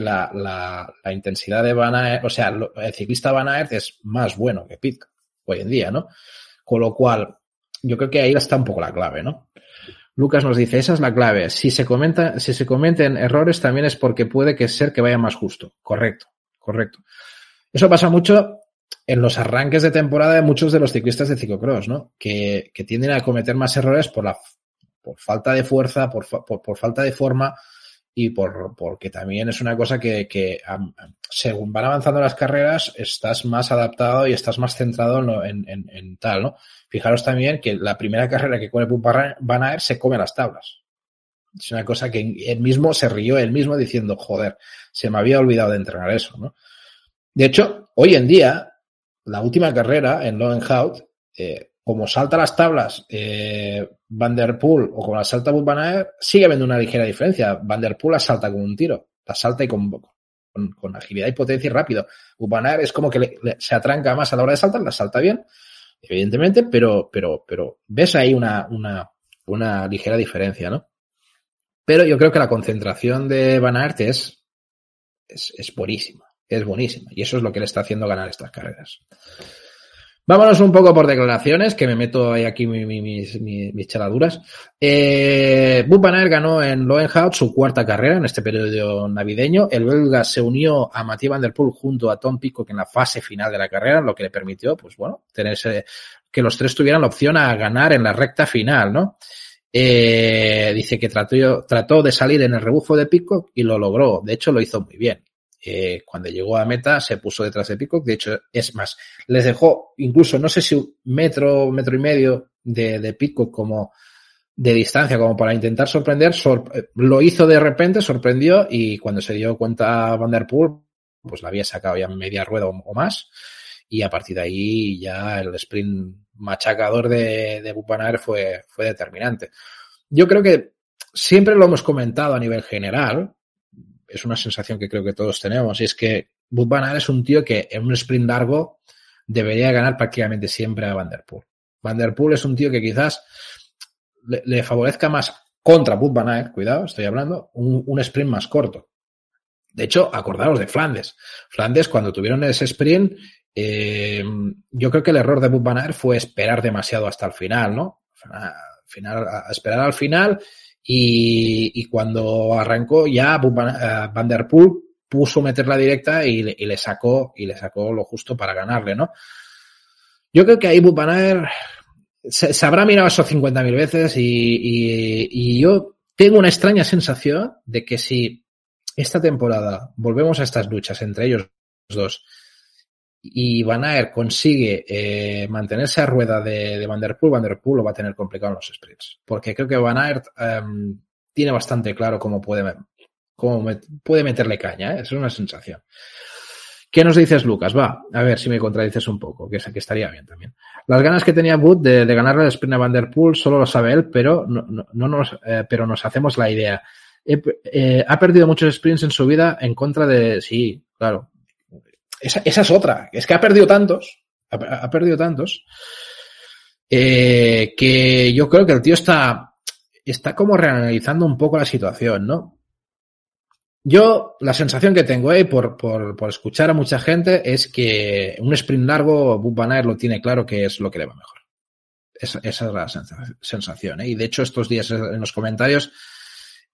la, la, la, intensidad de Van o sea, el ciclista Van Aert es más bueno que Pitcock hoy en día, ¿no? Con lo cual, yo creo que ahí está un poco la clave, ¿no? Lucas nos dice, esa es la clave. Si se comenta, si se cometen errores también es porque puede que ser que vaya más justo. Correcto, correcto. Eso pasa mucho en los arranques de temporada de muchos de los ciclistas de ciclocross, ¿no? Que, que tienden a cometer más errores por la por falta de fuerza, por, por, por falta de forma, y por, porque también es una cosa que, que según van avanzando las carreras estás más adaptado y estás más centrado en, en, en, tal, ¿no? Fijaros también que la primera carrera que corre Van Aert se come las tablas. Es una cosa que él mismo se rió él mismo diciendo, joder, se me había olvidado de entrenar eso, ¿no? De hecho, hoy en día, la última carrera en Lowenhout, eh, como salta las tablas eh, Van Der Poel o como la salta Van sigue habiendo una ligera diferencia. Van Der Poel la salta con un tiro, la salta y con, con, agilidad y potencia y rápido. Van es como que se atranca más a la hora de saltar, la salta bien, evidentemente, pero, pero, pero ves ahí una, una, una ligera diferencia, ¿no? Pero yo creo que la concentración de Van Aert es, es, es buenísima, es buenísima. Y eso es lo que le está haciendo ganar estas carreras. Vámonos un poco por declaraciones, que me meto ahí aquí mis, mis, mis. Eh, Aert ganó en Loenhout su cuarta carrera en este periodo navideño. El belga se unió a Mathieu Van Der Poel junto a Tom Pico en la fase final de la carrera, lo que le permitió, pues bueno, tenerse, que los tres tuvieran la opción a ganar en la recta final, ¿no? Eh, dice que trató, trató de salir en el rebufo de Pico y lo logró. De hecho, lo hizo muy bien eh, cuando llegó a meta se puso detrás de Pico. De hecho, es más, les dejó incluso, no sé si un metro, metro y medio de, de Pico como de distancia, como para intentar sorprender. Sor lo hizo de repente, sorprendió y cuando se dio cuenta Van Der Poel, pues la había sacado ya media rueda o, más. Y a partir de ahí ya el sprint machacador de, de fue, fue determinante. Yo creo que siempre lo hemos comentado a nivel general, es una sensación que creo que todos tenemos, y es que Bud es un tío que en un sprint largo debería ganar prácticamente siempre a Van Der Poel. Van Der Poel es un tío que quizás le, favorezca más contra Bud cuidado, estoy hablando, un, un, sprint más corto. De hecho, acordaros de Flandes. Flandes, cuando tuvieron ese sprint, eh, yo creo que el error de Bud fue esperar demasiado hasta el final, ¿no? Al final, esperar al final y, y cuando arrancó ya Van Der Poel puso meter la directa y le, y le, sacó y le sacó lo justo para ganarle, ¿no? Yo creo que ahí Van Aert se, habrá mirado eso 50.000 veces y, y, yo tengo una extraña sensación de que si esta temporada volvemos a estas luchas entre ellos dos y Van Aert consigue eh, mantenerse a rueda de, de Van Der Poel, Van Der Poel lo va a tener complicado en los sprints. Porque creo que Van Aert um, tiene bastante claro cómo puede, meterle caña, ¿eh? es una sensación. ¿Qué nos dices, Lucas? Va, a ver si me contradices un poco, que, estaría bien también. Las ganas que tenía Wood de, de ganarle el sprint a Van Der Poel solo lo sabe él, pero no, no, no nos, eh, pero nos hacemos la idea. Ha perdido muchos sprints en su vida en contra de, sí, claro, esa, esa, es otra. Es que ha perdido tantos, ha, perdido tantos, eh, que yo creo que el tío está, está como reanalizando un poco la situación, ¿no? Yo, la sensación que tengo, eh, por, por, por escuchar a mucha gente, es que un sprint largo, Bub lo tiene claro que es lo que le va mejor. Esa, es la sensación, ¿eh? Y de hecho, estos días en los comentarios,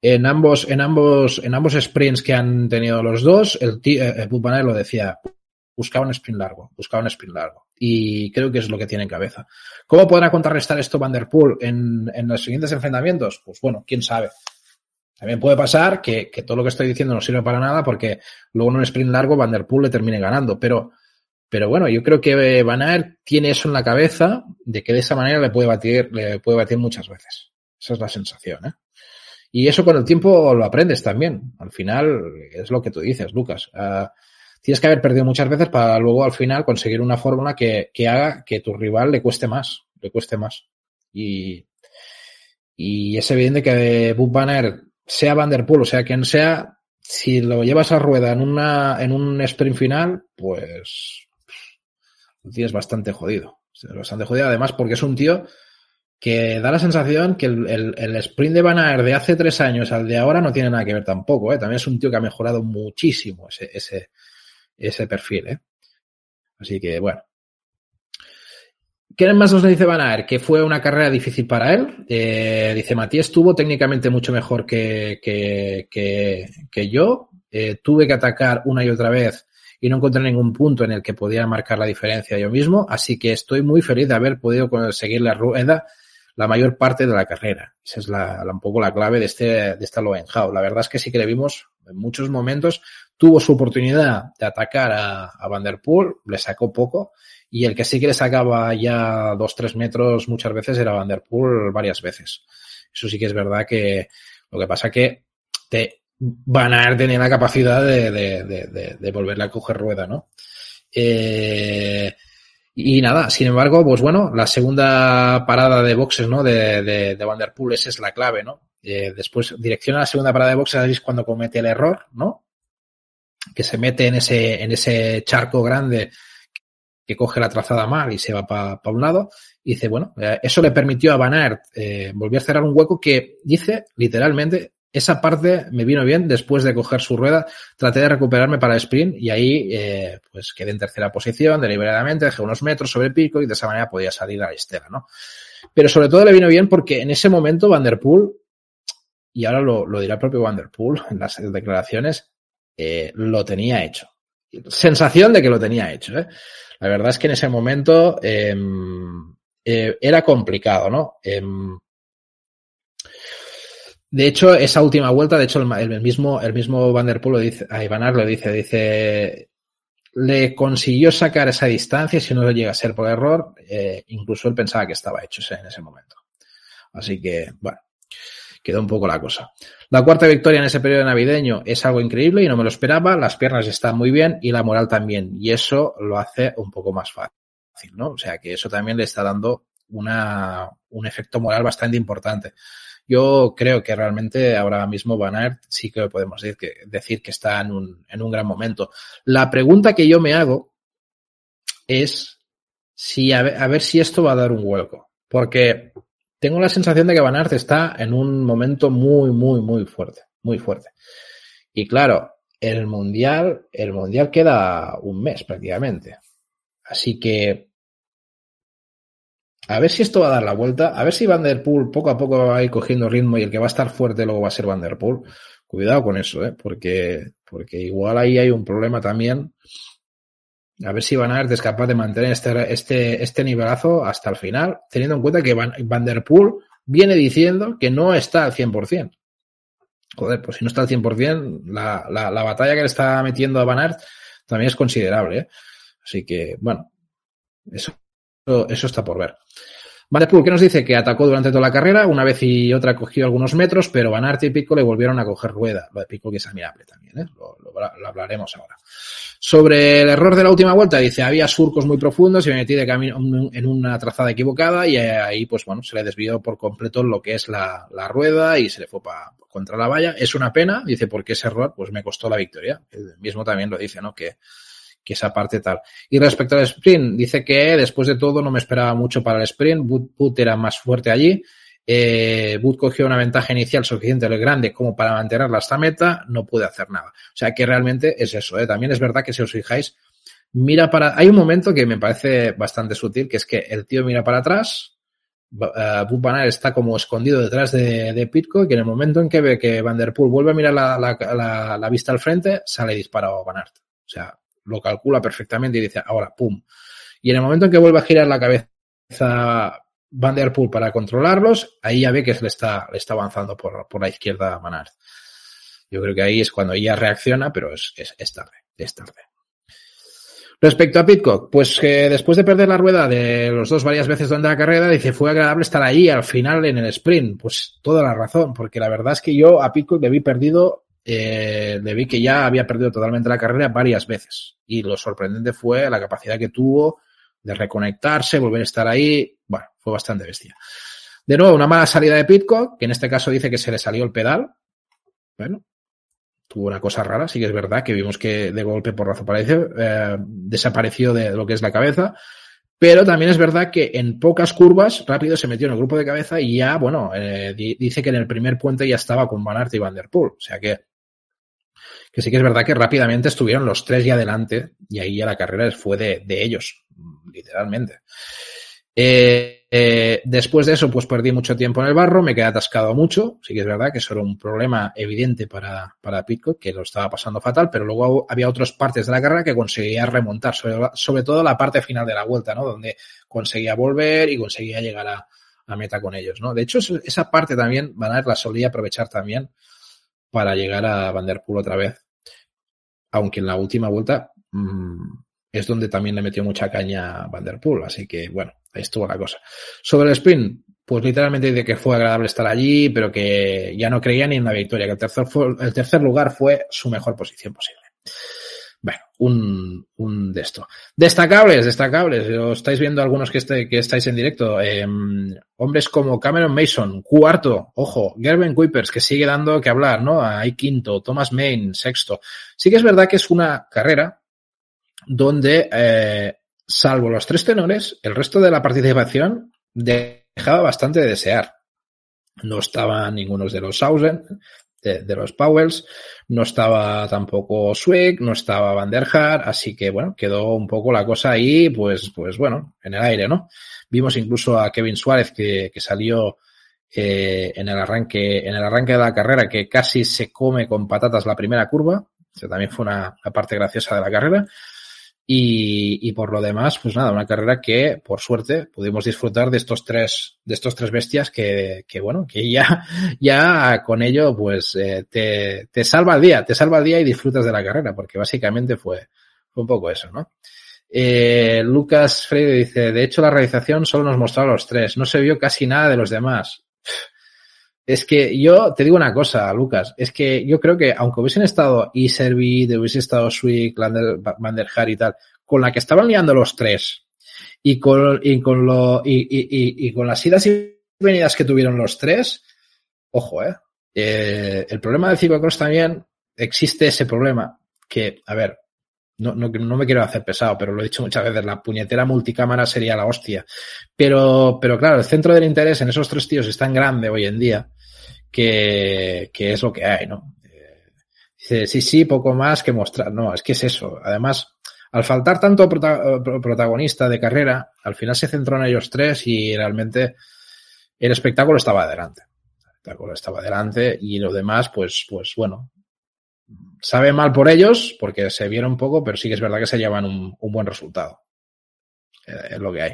en ambos, en ambos, en ambos sprints que han tenido los dos, el tío, eh, lo decía, buscaba un sprint largo, buscaba un sprint largo. Y creo que es lo que tiene en cabeza. ¿Cómo podrá contrarrestar esto Van Der Poel en, en los siguientes enfrentamientos? Pues bueno, quién sabe. También puede pasar que, todo lo que estoy diciendo no sirve para nada porque luego en un sprint largo Van Der Poel le termine ganando. Pero, pero bueno, yo creo que Van Aert tiene eso en la cabeza de que de esa manera le puede batir, le puede batir muchas veces. Esa es la sensación, ¿eh? Y eso con el tiempo lo aprendes también. Al final es lo que tú dices, Lucas. Uh, tienes que haber perdido muchas veces para luego al final conseguir una fórmula que, que haga que tu rival le cueste más, le cueste más. Y, y es evidente que Book Banner, sea Van Der Poel o sea quien sea, si lo llevas a rueda en una, en un sprint final, pues lo bastante jodido. Bastante jodido, además, porque es un tío que da la sensación que el, el, sprint de Van Aert de hace tres años al de ahora no tiene nada que ver tampoco. ¿eh? También es un tío que ha mejorado muchísimo ese, ese perfil. ¿eh? Así que, bueno. ¿Qué más nos dice Van? Que fue una carrera difícil para él. Eh, dice, Matías estuvo técnicamente mucho mejor que, que, que, yo. Eh, tuve que atacar una y otra vez y no encontré ningún punto en el que pudiera marcar la diferencia yo mismo, así que estoy muy feliz de haber podido conseguir la rueda la mayor parte de la carrera. Esa es la, un poco la clave de este, de esta Lowenhau. La verdad es que sí que le vimos en muchos momentos, tuvo su oportunidad de atacar a, a Van Der Poel, le sacó poco, y el que sí que le sacaba ya dos, tres metros muchas veces era Van Der Poel varias veces. Eso sí que es verdad que lo que pasa que te, van a tener la capacidad de, de, de, de, volverle a coger rueda, ¿no? Eh, y nada, sin embargo, pues bueno, la segunda parada de boxes, ¿no? De, de, de Van Der Poel, esa es la clave, ¿no? Eh, después direcciona la segunda parada de boxes, es cuando comete el error, ¿no? Que se mete en ese, en ese charco grande que coge la trazada mal y se va para pa un lado. Y dice, bueno, eh, eso le permitió a Van Aert eh, volver a cerrar un hueco que dice literalmente esa parte me vino bien después de coger su rueda. Traté de recuperarme para el sprint y ahí eh, pues quedé en tercera posición deliberadamente, dejé unos metros sobre el pico y de esa manera podía salir a la estela, ¿no? Pero sobre todo le vino bien porque en ese momento Van Der Poel, y ahora lo, dirá el propio Van Der Poel en las declaraciones, eh, lo tenía hecho. Sensación de que lo tenía hecho. ¿eh? La verdad es que en ese momento eh, era complicado, ¿no? De hecho, esa última vuelta, de hecho, el, mismo, el mismo Van der Poel lo dice, a Ivanar lo dice, dice, le consiguió sacar esa distancia, si no llega a ser por error, eh, incluso él pensaba que estaba hecho en ese momento. Así que, bueno, quedó un poco la cosa. La cuarta victoria en ese periodo navideño es algo increíble y no me lo esperaba, las piernas están muy bien y la moral también, y eso lo hace un poco más fácil, ¿no? O sea que eso también le está dando una, un efecto moral bastante importante. Yo creo que realmente ahora mismo Van sí que podemos decir que, decir que está en un, en un gran momento. La pregunta que yo me hago es si a ver, si esto va a dar un vuelco. Porque tengo la sensación de que Van está en un momento muy, muy, muy fuerte. Muy fuerte. Y claro, el mundial, el mundial queda un mes prácticamente. Así que a ver si esto va a dar la vuelta, a ver si Van Der Poel poco a poco va a ir cogiendo ritmo y el que va a estar fuerte luego va a ser Van Der Poel. Cuidado con eso, ¿eh? porque, porque igual ahí hay un problema también. A ver si Van Aert es capaz de mantener este, este, este nivelazo hasta el final, teniendo en cuenta que Van, Der Poel viene diciendo que no está al 100%. Joder, pues si no está al 100%, la, la, la batalla que le está metiendo a Van Aert también es considerable. ¿eh? Así que, bueno, eso eso está por ver. Van der Poel, ¿qué nos dice? Que atacó durante toda la carrera, una vez y otra cogió algunos metros, pero Van Aert y Pico le volvieron a coger rueda. Pico que es admirable también, ¿eh? lo, hablaremos ahora. Sobre el error de la última vuelta, dice, había surcos muy profundos y me metí de camino en una trazada equivocada y ahí, pues bueno, se le desvió por completo lo que es la, la rueda y se le fue para contra la valla. Es una pena, dice, porque ese error pues me costó la victoria. El mismo también lo dice, ¿no? Que que esa parte tal. Y respecto al sprint, dice que después de todo no me esperaba mucho para el sprint, Boot, era más fuerte allí, eh, Boot cogió una ventaja inicial suficiente grande como para mantenerla hasta meta, no pude hacer nada. O sea que realmente es eso, ¿eh? también es verdad que si os fijáis, mira para, hay un momento que me parece bastante sutil, que es que el tío mira para atrás, uh, Boot Banner está como escondido detrás de, de Pitco y en el momento en que ve que Van Der Poel vuelve a mirar la, la, vista al frente, sale disparado Van. O sea, lo calcula perfectamente y dice, ahora, pum. Y en el momento en que vuelve a girar la cabeza Van Der Poel para controlarlos, ahí ya ve que le está, está avanzando por, por la izquierda Manard. Yo creo que ahí es cuando ella reacciona, pero es, es, es tarde, es tarde. Respecto a Pitcock, pues que después de perder la rueda de los dos varias veces durante la carrera, dice, fue agradable estar ahí al final en el sprint. Pues toda la razón, porque la verdad es que yo a Pitcock le vi perdido eh, vi que ya había perdido totalmente la carrera varias veces. Y lo sorprendente fue la capacidad que tuvo de reconectarse, volver a estar ahí. Bueno, fue bastante bestia. De nuevo, una mala salida de Pitcock, que en este caso dice que se le salió el pedal. Bueno, tuvo una cosa rara, sí que es verdad que vimos que de golpe por razón parece, eh, desapareció de lo que es la cabeza. Pero también es verdad que en pocas curvas rápido se metió en el grupo de cabeza y ya, bueno, eh, dice que en el primer puente ya estaba con Van y Van Der Poel. O sea que, que sí que es verdad que rápidamente estuvieron los tres ya adelante y ahí ya la carrera fue de, de ellos, literalmente. Eh, eh, después de eso, pues perdí mucho tiempo en el barro, me quedé atascado mucho. Sí que es verdad que eso era un problema evidente para, para Pitcock, que lo estaba pasando fatal, pero luego había otras partes de la carrera que conseguía remontar, sobre, todo la parte final de la vuelta, ¿no? Donde conseguía volver y conseguía llegar a, meta con ellos, ¿no? De hecho, esa parte también Van Aert la solía aprovechar también para llegar a Van Der Poel otra vez. Aunque en la última vuelta mmm, es donde también le metió mucha caña Van Der así que bueno, ahí estuvo la cosa. Sobre el sprint, pues literalmente dice que fue agradable estar allí, pero que ya no creía ni en la victoria, que el tercer, el tercer lugar fue su mejor posición posible. Bueno, un, un de esto. Destacables, destacables. Lo estáis viendo algunos que, este, estáis en directo. Eh, hombres como Cameron Mason, cuarto, ojo, Gerben Kuipers, que sigue dando que hablar, ¿no? Hay quinto, Thomas Main, sexto. Sí que es verdad que es una carrera donde, eh, salvo los tres tenores, el resto de la participación dejaba bastante de desear. No estaba ninguno de los Sausen, de, los Powells, no estaba tampoco Swig, no estaba Van der así que bueno, quedó un poco la cosa ahí, pues, pues bueno, en el aire, ¿no? Vimos incluso a Kevin Suárez que, que salió eh, en el arranque, en el arranque de la carrera, que casi se come con patatas la primera curva, que también fue una parte graciosa de la carrera. Y, y, por lo demás, pues nada, una carrera que, por suerte, pudimos disfrutar de estos tres, de estos tres bestias que, que bueno, que ya, ya con ello, pues, eh, te, te salva el día, te salva el día y disfrutas de la carrera, porque básicamente fue, fue un poco eso, ¿no? Eh, Lucas Freire dice, de hecho la realización solo nos mostraba los tres, no se vio casi nada de los demás. Es que yo te digo una cosa, Lucas, es que yo creo que aunque hubiesen estado Iservi, hubiese estado Swick, Van der y tal, con la que estaban liando los tres y con, lo, y, con las idas y venidas que tuvieron los tres, ojo, eh, eh el problema del ciclocross también existe ese problema que, a ver, no, no, no, me quiero hacer pesado, pero lo he dicho muchas veces, la puñetera multicámara sería la hostia. Pero, pero claro, el centro del interés en esos tres tíos es tan grande hoy en día que, que es lo que hay, ¿no? Dice, sí, sí, poco más que mostrar. No, es que es eso. Además, al faltar tanto prota protagonista de carrera, al final se centró en ellos tres y realmente el espectáculo estaba adelante. El espectáculo estaba adelante y lo demás, pues, pues bueno, sabe mal por ellos porque se vieron poco, pero sí que es verdad que se llevan un, un buen resultado. Eh, es lo que hay.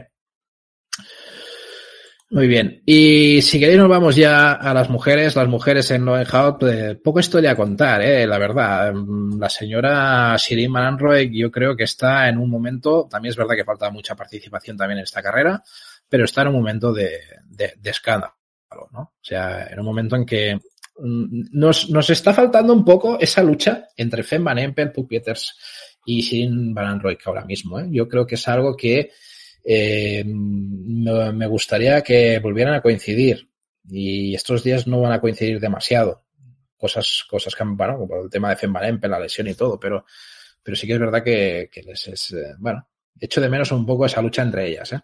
Muy bien. Y si queréis nos vamos ya a las mujeres. Las mujeres en Lowenhout, pues, poco historia a contar, eh, la verdad. La señora Shirin Manroy yo creo que está en un momento, también es verdad que falta mucha participación también en esta carrera, pero está en un momento de, de, de escándalo, ¿no? O sea, en un momento en que nos, nos está faltando un poco esa lucha entre Fem Van Empel, Puck Peters y Shirin Van ahora mismo. ¿eh? Yo creo que es algo que eh, me gustaría que volvieran a coincidir y estos días no van a coincidir demasiado. Cosas, cosas que, bueno, como el tema de Fembalempe, la lesión y todo, pero, pero sí que es verdad que, les es, eh, bueno, echo de menos un poco esa lucha entre ellas, ¿eh?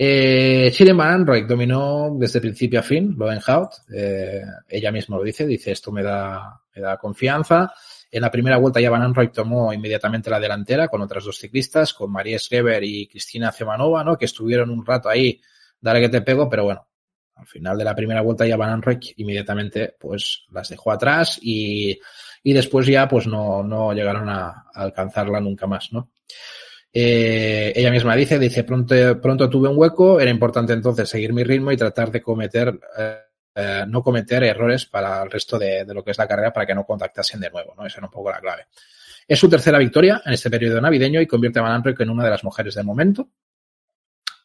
Eh, Shirin Van dominó desde principio a fin Lowenhout. Eh, ella misma lo dice, dice esto me da, me da confianza. En la primera vuelta ya Van Anroy tomó inmediatamente la delantera con otras dos ciclistas, con María Schreber y Cristina Zemanova, ¿no? Que estuvieron un rato ahí, dale que te pego, pero bueno, al final de la primera vuelta ya Van Anroy inmediatamente pues las dejó atrás y, y después ya pues no, no llegaron a, a alcanzarla nunca más, ¿no? Eh, ella misma dice, dice, pronto, pronto tuve un hueco, era importante entonces seguir mi ritmo y tratar de cometer eh, eh, no cometer errores para el resto de, lo que es la carrera para que no contactasen de nuevo, ¿no? Esa era un poco la clave. Es su tercera victoria en este periodo navideño y convierte a Van en una de las mujeres del momento.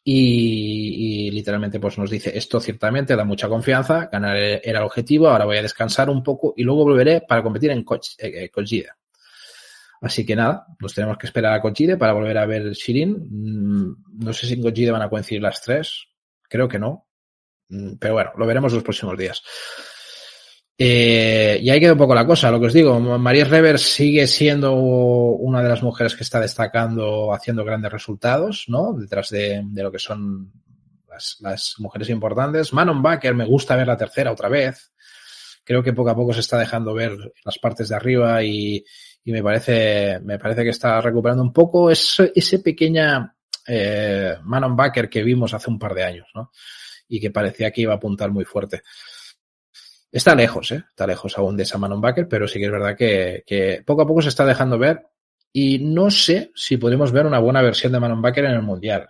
Y, literalmente pues nos dice esto ciertamente da mucha confianza, ganar era el objetivo, ahora voy a descansar un poco y luego volveré para competir en eh, Cochida. Así que nada, nos tenemos que esperar a Cochide para volver a ver Shirin. No sé si en Cochide van a coincidir las tres, creo que no, Mm, pero bueno, lo veremos los próximos días. Eh, y ahí queda un poco la cosa, lo que os digo, María Rever sigue siendo una de las mujeres que está destacando, haciendo grandes resultados, ¿no? Detrás de, lo que son las, mujeres importantes. Manon Baker, me gusta ver la tercera otra vez. Creo que poco a poco se está dejando ver las partes de arriba y, y me parece, me parece que está recuperando un poco ese, ese pequeña eh, Manon Baker que vimos hace un par de años, ¿no? Y que parecía que iba a apuntar muy fuerte. Está lejos, ¿eh? Está lejos aún de esa Manon Baker, pero sí que es verdad que, poco a poco se está dejando ver y no sé si podemos ver una buena versión de Manon Baker en el Mundial.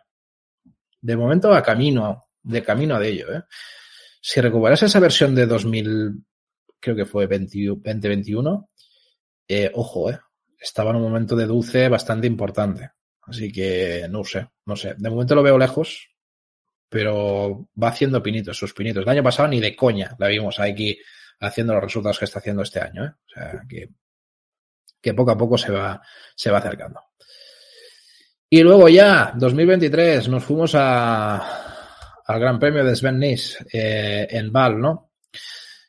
De momento a camino, de camino de ello, ¿eh? Si recuperas esa versión de 2000, creo que fue 2021, eh, ojo, ¿eh? Estaba en un momento de dulce bastante importante. Así que no sé, no sé. De momento lo veo lejos, pero va haciendo pinitos, sus pinitos. El año pasado ni de coña la vimos aquí haciendo los resultados que está haciendo este año. ¿eh? O sea, que, que poco a poco se va, se va acercando. Y luego ya, 2023, nos fuimos a, al Gran Premio de Sven Nys eh, en Val, ¿no?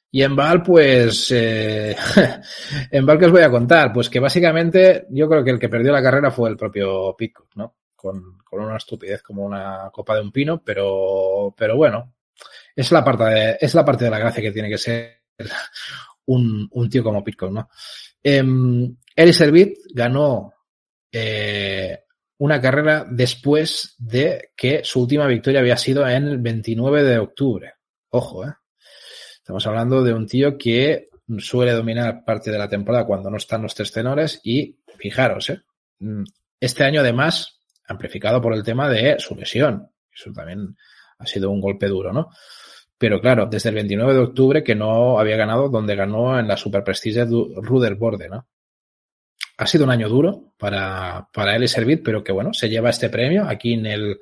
Y en Val, pues, eh, en Val que os voy a contar, pues que básicamente yo creo que el que perdió la carrera fue el propio Pitcock, ¿no? Con, una estupidez como una copa de un pino, pero, pero bueno, es la parte de, es la parte de la gracia que tiene que ser un, tío como Pitcock, ¿no? Eh, Eli Servit ganó eh, una carrera después de que su última victoria había sido en el 29 de octubre. Ojo, eh. Estamos hablando de un tío que suele dominar parte de la temporada cuando no están los tres tenores y fijaros, ¿eh? este año además amplificado por el tema de su lesión. Eso también ha sido un golpe duro, ¿no? Pero claro, desde el 29 de octubre que no había ganado donde ganó en la Super Prestige Ruderborde, ¿no? Ha sido un año duro para, para él y Servit, pero que bueno, se lleva este premio aquí en el,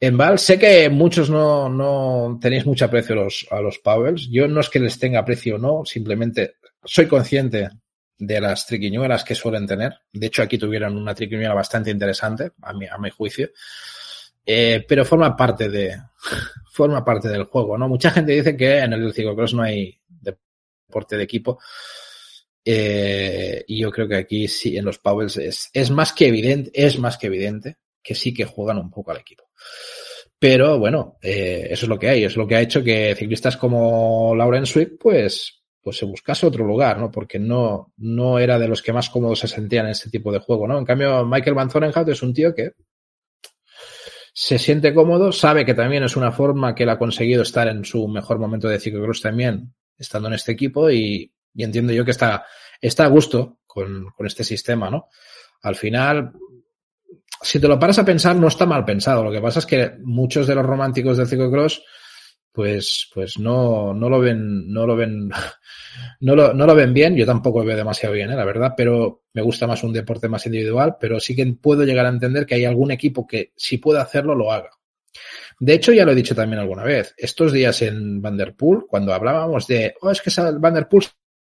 en Val, sé que muchos no, no tenéis mucho aprecio a los, a los Powells. Yo no es que les tenga aprecio o no, simplemente soy consciente de las triquiñuelas que suelen tener. De hecho, aquí tuvieron una triquiñuela bastante interesante, a mi, a mi juicio. Eh, pero forma parte de, forma parte del juego, ¿no? Mucha gente dice que en el ciclocross no hay deporte de equipo. Eh, y yo creo que aquí sí, en los Powells es, es más que evidente, es más que evidente que sí que juegan un poco al equipo. Pero bueno, eh, eso es lo que hay, es lo que ha hecho que ciclistas como Lauren Swift, pues, pues se buscase otro lugar, ¿no? Porque no, no era de los que más cómodos se sentían en este tipo de juego, ¿no? En cambio, Michael Van Zorenhout es un tío que se siente cómodo, sabe que también es una forma que él ha conseguido estar en su mejor momento de ciclocross también, estando en este equipo, y, y entiendo yo que está, está a gusto con, con este sistema, ¿no? Al final, si te lo paras a pensar, no está mal pensado. Lo que pasa es que muchos de los románticos del ciclocross, pues, pues no, no lo ven, no lo ven, no lo, no lo ven bien. Yo tampoco lo veo demasiado bien, ¿eh? la verdad, pero me gusta más un deporte más individual, pero sí que puedo llegar a entender que hay algún equipo que si puede hacerlo, lo haga. De hecho, ya lo he dicho también alguna vez. Estos días en Vanderpool, cuando hablábamos de, oh, es que Vanderpool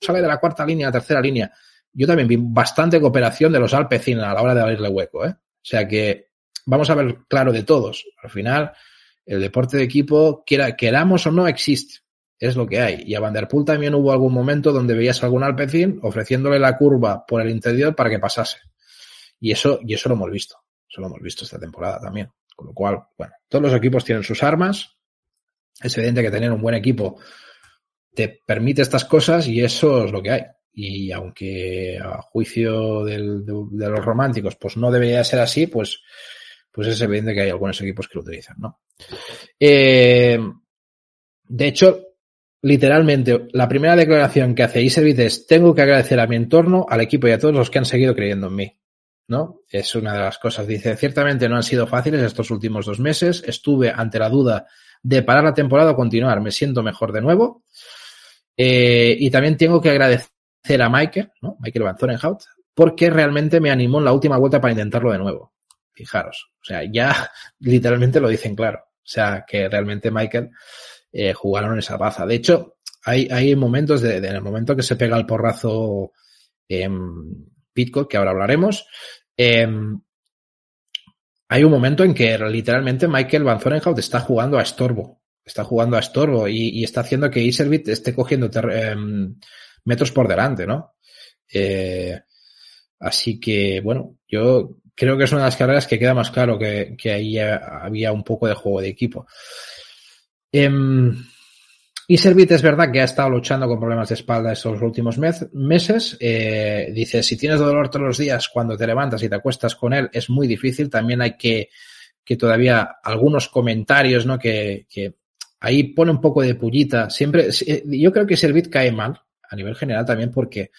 sale de la cuarta línea a la tercera línea, yo también vi bastante cooperación de los Alpecin a la hora de abrirle hueco, ¿eh? O sea que vamos a ver claro de todos. Al final, el deporte de equipo, queramos o no, existe. Es lo que hay. Y a Vanderpool también hubo algún momento donde veías algún Alpecin ofreciéndole la curva por el interior para que pasase. Y eso, y eso lo hemos visto. Eso lo hemos visto esta temporada también. Con lo cual, bueno, todos los equipos tienen sus armas. Es evidente que tener un buen equipo te permite estas cosas y eso es lo que hay y aunque a juicio del, de, de, los románticos pues no debería ser así, pues, pues es evidente que hay algunos equipos que lo utilizan, ¿no? Eh, de hecho, literalmente, la primera declaración que hace Iservit es tengo que agradecer a mi entorno, al equipo y a todos los que han seguido creyendo en mí. ¿No? Es una de las cosas. Dice, ciertamente no han sido fáciles estos últimos dos meses. Estuve ante la duda de parar la temporada o continuar. Me siento mejor de nuevo. Eh, y también tengo que agradecer a Michael, ¿no? Michael Van Zorenhout, porque realmente me animó en la última vuelta para intentarlo de nuevo. Fijaros. O sea, ya literalmente lo dicen claro. O sea, que realmente Michael eh, jugaron esa baza. De hecho, hay, hay momentos de, de, en el momento que se pega el porrazo eh, Pitcock, que ahora hablaremos, eh, hay un momento en que literalmente Michael Van Zorenhout está jugando a estorbo está jugando a estorbo y, está haciendo que Iservit esté cogiendo em, metros por delante, ¿no? Eh, así que, bueno, yo creo que es una de las carreras que queda más claro que, que ahí había un poco de juego de equipo. Eh, Iservit es verdad que ha estado luchando con problemas de espalda estos últimos meses. Eh, dice, si tienes dolor todos los días cuando te levantas y te acuestas con él, es muy difícil. También hay que, que todavía algunos comentarios, ¿no? Que, que ahí pone un poco de pullita. Siempre, eh, yo creo que Servit cae mal a nivel general también porque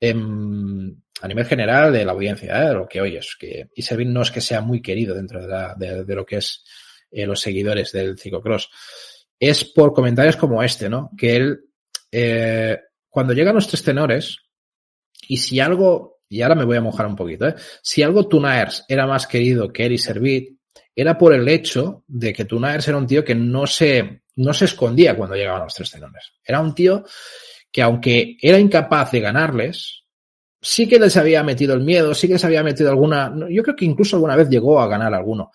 em, a nivel general de la audiencia, ¿eh? de lo que oyes, que Iservit no es que sea muy querido dentro de, lo que es eh, los seguidores del ciclocross. Es por comentarios como este, ¿no? Que él, eh, cuando llegan los tres tenores, y si algo, y ahora me voy a mojar un poquito, ¿eh? Si algo Tunaers era más querido que Eri Servit, era por el hecho de que Tunaers era un tío que no se, no se escondía cuando llegaban los tres tenores. Era un tío que aunque era incapaz de ganarles, sí que les había metido el miedo, sí que les había metido alguna, yo creo que incluso alguna vez llegó a ganar alguno.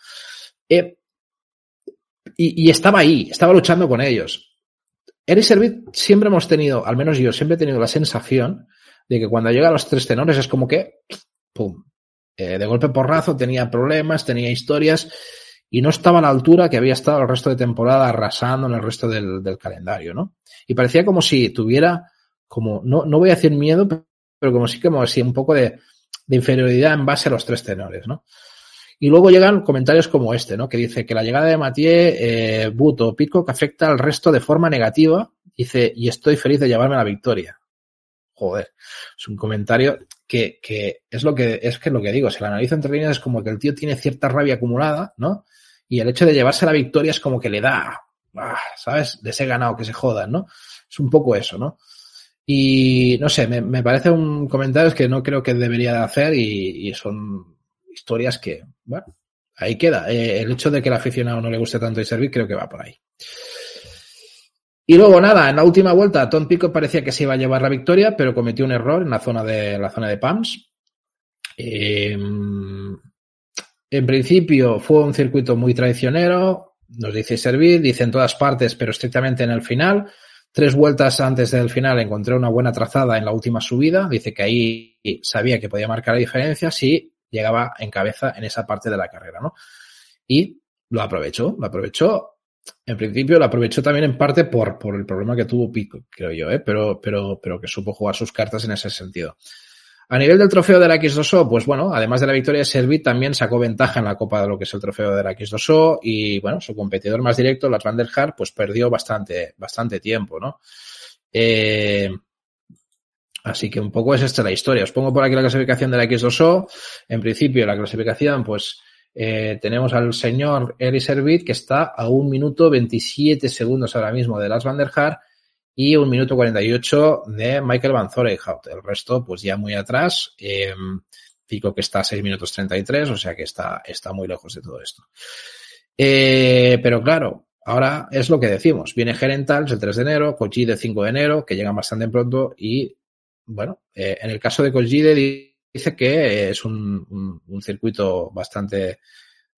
Eh, y, estaba ahí, estaba luchando con ellos. Eric Servit siempre hemos tenido, al menos yo siempre he tenido la sensación de que cuando llega a los tres tenores es como que, pum, eh, de golpe porrazo, tenía problemas, tenía historias y no estaba a la altura que había estado el resto de temporada arrasando en el resto del, del calendario, ¿no? Y parecía como si tuviera, como, no, no voy a decir miedo, pero como si, como si un poco de, inferioridad en base a los tres tenores, ¿no? Y luego llegan comentarios como este, ¿no? Que dice que la llegada de Mathieu, eh, Buto, Pitcock afecta al resto de forma negativa. Dice, y estoy feliz de llevarme la victoria. Joder, es un comentario que, que es lo que es que lo que digo, si lo analizo entre líneas es como que el tío tiene cierta rabia acumulada, ¿no? Y el hecho de llevarse la victoria es como que le da, ah, ¿sabes? De ese ganado que se jodan, ¿no? Es un poco eso, ¿no? Y no sé, me, parece un comentario que no creo que debería de hacer y, son historias que, bueno, ahí queda. Eh, el hecho de que el aficionado no le guste tanto y servir, creo que va por ahí. Y luego nada, en la última vuelta, Tom Pico parecía que se iba a llevar la victoria, pero cometió un error en la zona de la zona de Pams. Eh, en principio fue un circuito muy traicionero, nos dice Servir, dice en todas partes, pero estrictamente en el final. Tres vueltas antes del final encontré una buena trazada en la última subida. Dice que ahí sabía que podía marcar la diferencia si llegaba en cabeza en esa parte de la carrera, ¿no? Y lo aprovechó, lo aprovechó. En principio lo aprovechó también en parte por, por el problema que tuvo Pico, creo yo, ¿eh? pero, pero, pero que supo jugar sus cartas en ese sentido. A nivel del trofeo de la X2O, pues bueno, además de la victoria de Servit, también sacó ventaja en la Copa de lo que es el trofeo de la X2O y bueno, su competidor más directo, Lars Van der pues perdió bastante, bastante tiempo, ¿no? Eh, Así que un poco es esta la historia. Os pongo por aquí la clasificación de la X2O. En principio, la clasificación, pues eh, tenemos al señor Eri Servit que está a un minuto 27 segundos ahora mismo de Lars Van der y un minuto 48 de Michael Van Zorenhout. El resto, pues ya muy atrás. Eh, que está a 6 minutos 33, o sea que está, está muy lejos de todo esto. Eh, pero claro, ahora es lo que decimos. Viene Gerentals el 3 de enero, Cochi de 5 de enero, que llegan bastante pronto y bueno, eh, en el caso de Kojide dice que es un, un, un circuito bastante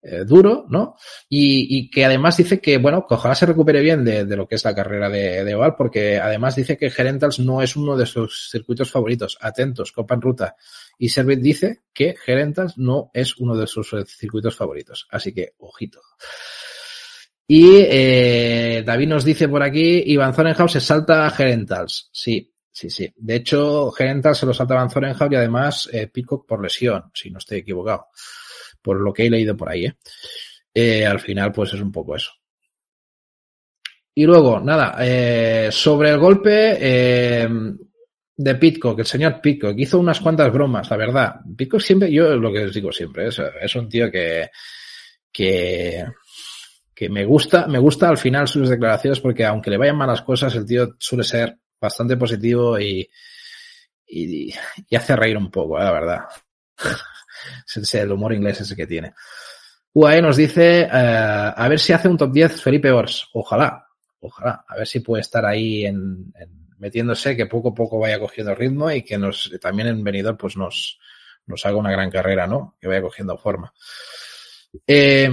eh, duro, ¿no? Y, que además dice que, bueno, que ojalá se recupere bien de, lo que es la carrera de, de, Oval, porque además dice que Gerentals no es uno de sus circuitos favoritos. Atentos, Copa en Ruta. Y Servit dice que Gerentals no es uno de sus circuitos favoritos. Así que, ojito. Y eh, David nos dice por aquí, Iván Zorenhaus se salta a Gerentals. Sí, Sí, sí. De hecho, Gerental se lo salta en Zorenhaus y además eh, Peacock por lesión, si no estoy equivocado. Por lo que he leído por ahí, ¿eh? eh al final, pues es un poco eso. Y luego, nada, eh, sobre el golpe eh, de Pitcock, el señor Pitcock, hizo unas cuantas bromas, la verdad. Pitcock siempre, yo lo que les digo siempre, es, un tío que, que, me gusta, me gusta al final sus declaraciones porque aunque le vayan malas cosas, el tío suele ser bastante positivo y, y, hace reír un poco, la verdad. El humor inglés ese que tiene. UAE nos dice, eh, a ver si hace un top 10 Felipe Ors. Ojalá, ojalá. A ver si puede estar ahí en, metiéndose, que poco a poco vaya cogiendo ritmo y que nos, también en venidor pues nos, nos haga una gran carrera, ¿no? Que vaya cogiendo forma. Eh,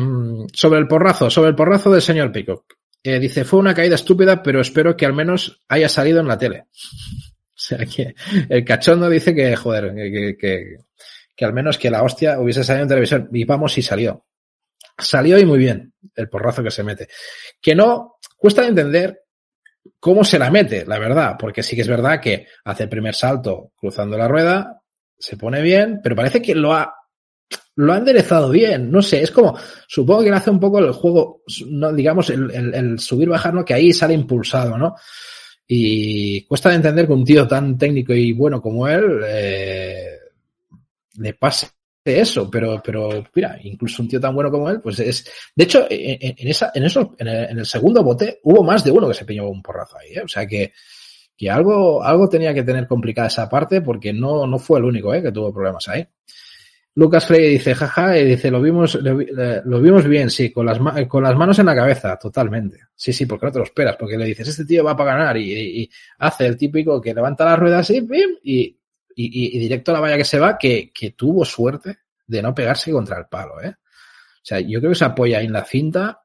sobre el porrazo, sobre el porrazo del señor Peacock. eh, dice, fue una caída estúpida, pero espero que al menos haya salido en la tele. O sea que el cachondo dice que, joder, que, que al menos que la hostia hubiese salido en televisión. Y vamos, y salió. Salió y muy bien el porrazo que se mete. Que no, cuesta entender cómo se la mete, la verdad, porque sí que es verdad que hace el primer salto cruzando la rueda, se pone bien, pero parece que lo ha lo ha enderezado bien, no sé, es como, supongo que le hace un poco el juego, no, digamos, el, el, el subir, bajar, ¿no? Que ahí sale impulsado, ¿no? Y cuesta de entender que un tío tan técnico y bueno como él eh, le pase eso, pero, pero mira, incluso un tío tan bueno como él, pues es. De hecho, en, en esa, en eso, en el, segundo bote, hubo más de uno que se piñó un porrazo ahí, ¿eh? O sea que, que algo, algo tenía que tener complicada esa parte porque no, no fue el único ¿eh? que tuvo problemas ahí. Lucas Frey dice, jaja, y dice, lo vimos, lo, lo, vimos bien, sí, con las, con las manos en la cabeza, totalmente. Sí, sí, porque no te lo esperas, porque le dices, este tío va para ganar y, y, hace el típico que levanta las ruedas y, y, y, directo a la valla que se va, que, que tuvo suerte de no pegarse contra el palo, ¿eh? O sea, yo creo que se apoya ahí en la cinta,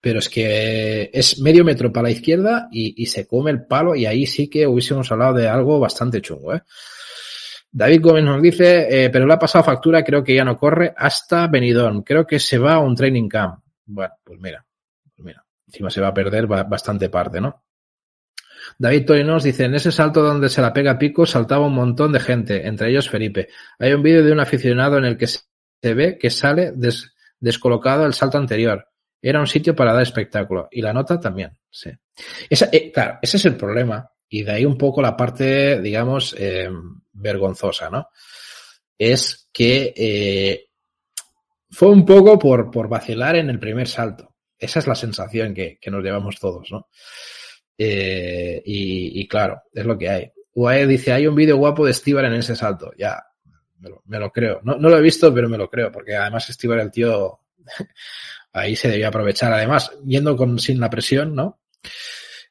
pero es que es medio metro para la izquierda y, y se come el palo y ahí sí que hubiésemos hablado de algo bastante chungo, ¿eh? David Gómez nos dice, eh, pero le ha pasado factura, creo que ya no corre hasta Benidorm. Creo que se va a un training camp. Bueno, pues mira, pues mira, encima se va a perder bastante parte, ¿no? David Torinos dice, en ese salto donde se la pega Pico saltaba un montón de gente, entre ellos Felipe. Hay un vídeo de un aficionado en el que se ve que sale des descolocado el salto anterior. Era un sitio para dar espectáculo. Y la nota también, sí. Esa, eh, claro, ese es el problema. Y de ahí un poco la parte, digamos, eh, vergonzosa, ¿no? Es que eh, fue un poco por, por vacilar en el primer salto. Esa es la sensación que, que nos llevamos todos, ¿no? Eh, y, claro, es lo que hay. UAE dice, hay un vídeo guapo de Stibar en ese salto. Ya, me lo, me lo creo. No, no, lo he visto, pero me lo creo, porque además Stibar, el tío, ahí se debía aprovechar. Además, yendo con, sin la presión, ¿no?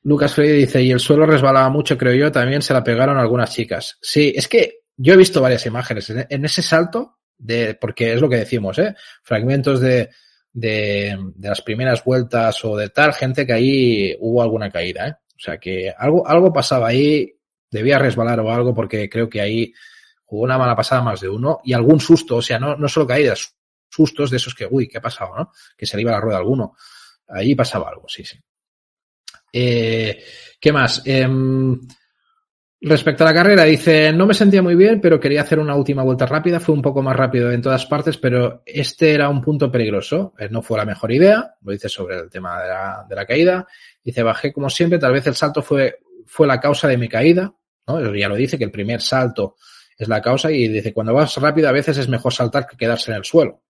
Lucas Freddy dice, y el suelo resbalaba mucho, creo yo, también se la pegaron algunas chicas. Sí, es que yo he visto varias imágenes en, en ese salto, de, porque es lo que decimos, ¿eh? Fragmentos de, de, de, las primeras vueltas o de tal, gente que ahí hubo alguna caída, ¿eh? O sea que algo, algo pasaba ahí, debía resbalar o algo, porque creo que ahí jugó una mala pasada más de uno y algún susto, o sea, no, no solo caídas, sustos de esos que, uy, ¿qué ha pasado, no? Que se le iba la rueda a alguno. Ahí pasaba algo, sí, sí. Eh, ¿Qué más? Eh, respecto a la carrera, dice, no me sentía muy bien, pero quería hacer una última vuelta rápida. Fue un poco más rápido en todas partes, pero este era un punto peligroso. Eh, no fue la mejor idea. Lo dice sobre el tema de la, de la, caída. Dice, bajé como siempre. Tal vez el salto fue, fue la causa de mi caída. ¿no? Ya lo dice, que el primer salto es la causa. Y dice, cuando vas rápido, a veces es mejor saltar que quedarse en el suelo.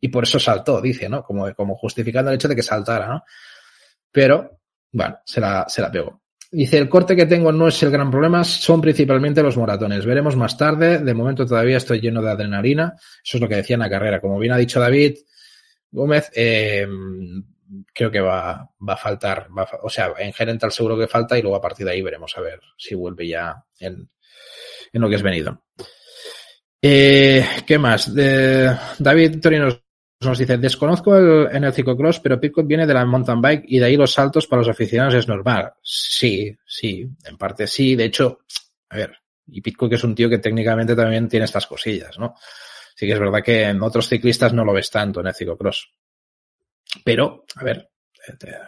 Y por eso saltó, dice, ¿no? Como, como justificando el hecho de que saltara, ¿no? Pero bueno, se la, se la pegó. Dice, el corte que tengo no es el gran problema, son principalmente los moratones. Veremos más tarde. De momento todavía estoy lleno de adrenalina. Eso es lo que decía en la carrera. Como bien ha dicho David Gómez, eh, creo que va, va a faltar. Va a, o sea, en Gerental seguro que falta y luego a partir de ahí veremos a ver si vuelve ya en, en lo que es venido. Eh, ¿Qué más? David Torinos nos dice, desconozco el, en el ciclocross, pero Pitcock viene de la mountain bike y de ahí los saltos para los aficionados es normal. Sí, sí, en parte sí. De hecho, a ver, y Pitcock es un tío que técnicamente también tiene estas cosillas, ¿no? Sí que es verdad que en otros ciclistas no lo ves tanto en el ciclocross. Pero, a ver,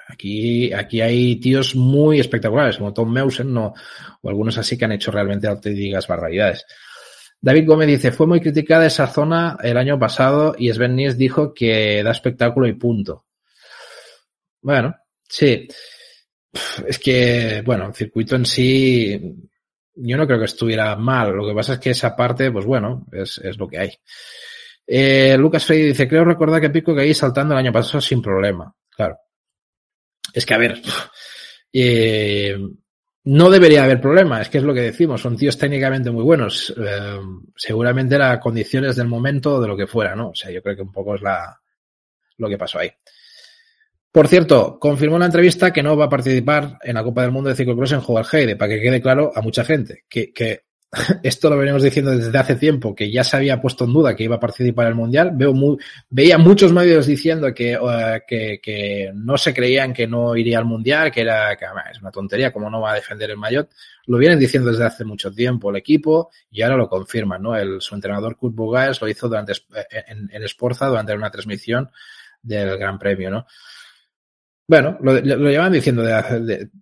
aquí, aquí hay tíos muy espectaculares, como Tom Meusen, no, o algunos así que han hecho realmente auténticas barbaridades. David Gómez dice, fue muy criticada esa zona el año pasado y Sven Nies dijo que da espectáculo y punto. Bueno, sí. Es que, bueno, el circuito en sí, yo no creo que estuviera mal. Lo que pasa es que esa parte, pues bueno, es, es lo que hay. Eh, Lucas Frey dice, creo recordar que Pico que ahí saltando el año pasado sin problema. Claro. Es que, a ver, eh, no debería haber problema, es que es lo que decimos, son tíos técnicamente muy buenos. Eh, seguramente las condiciones del momento de lo que fuera, ¿no? O sea, yo creo que un poco es la, lo que pasó ahí. Por cierto, confirmó en la entrevista que no va a participar en la Copa del Mundo de Ciclocross en Heide, para que quede claro a mucha gente, que, que esto lo venimos diciendo desde hace tiempo, que ya se había puesto en duda que iba a participar en el Mundial. Veo veía muchos medios diciendo que, que, no se creían que no iría al Mundial, que era que, es una tontería, como no va a defender el Mayotte. Lo vienen diciendo desde hace mucho tiempo el equipo y ahora lo confirman, ¿no? El, su entrenador Kurt Bugaes lo hizo durante, en, en Sporza durante una transmisión del Gran Premio, ¿no? Bueno, lo, lo llevan diciendo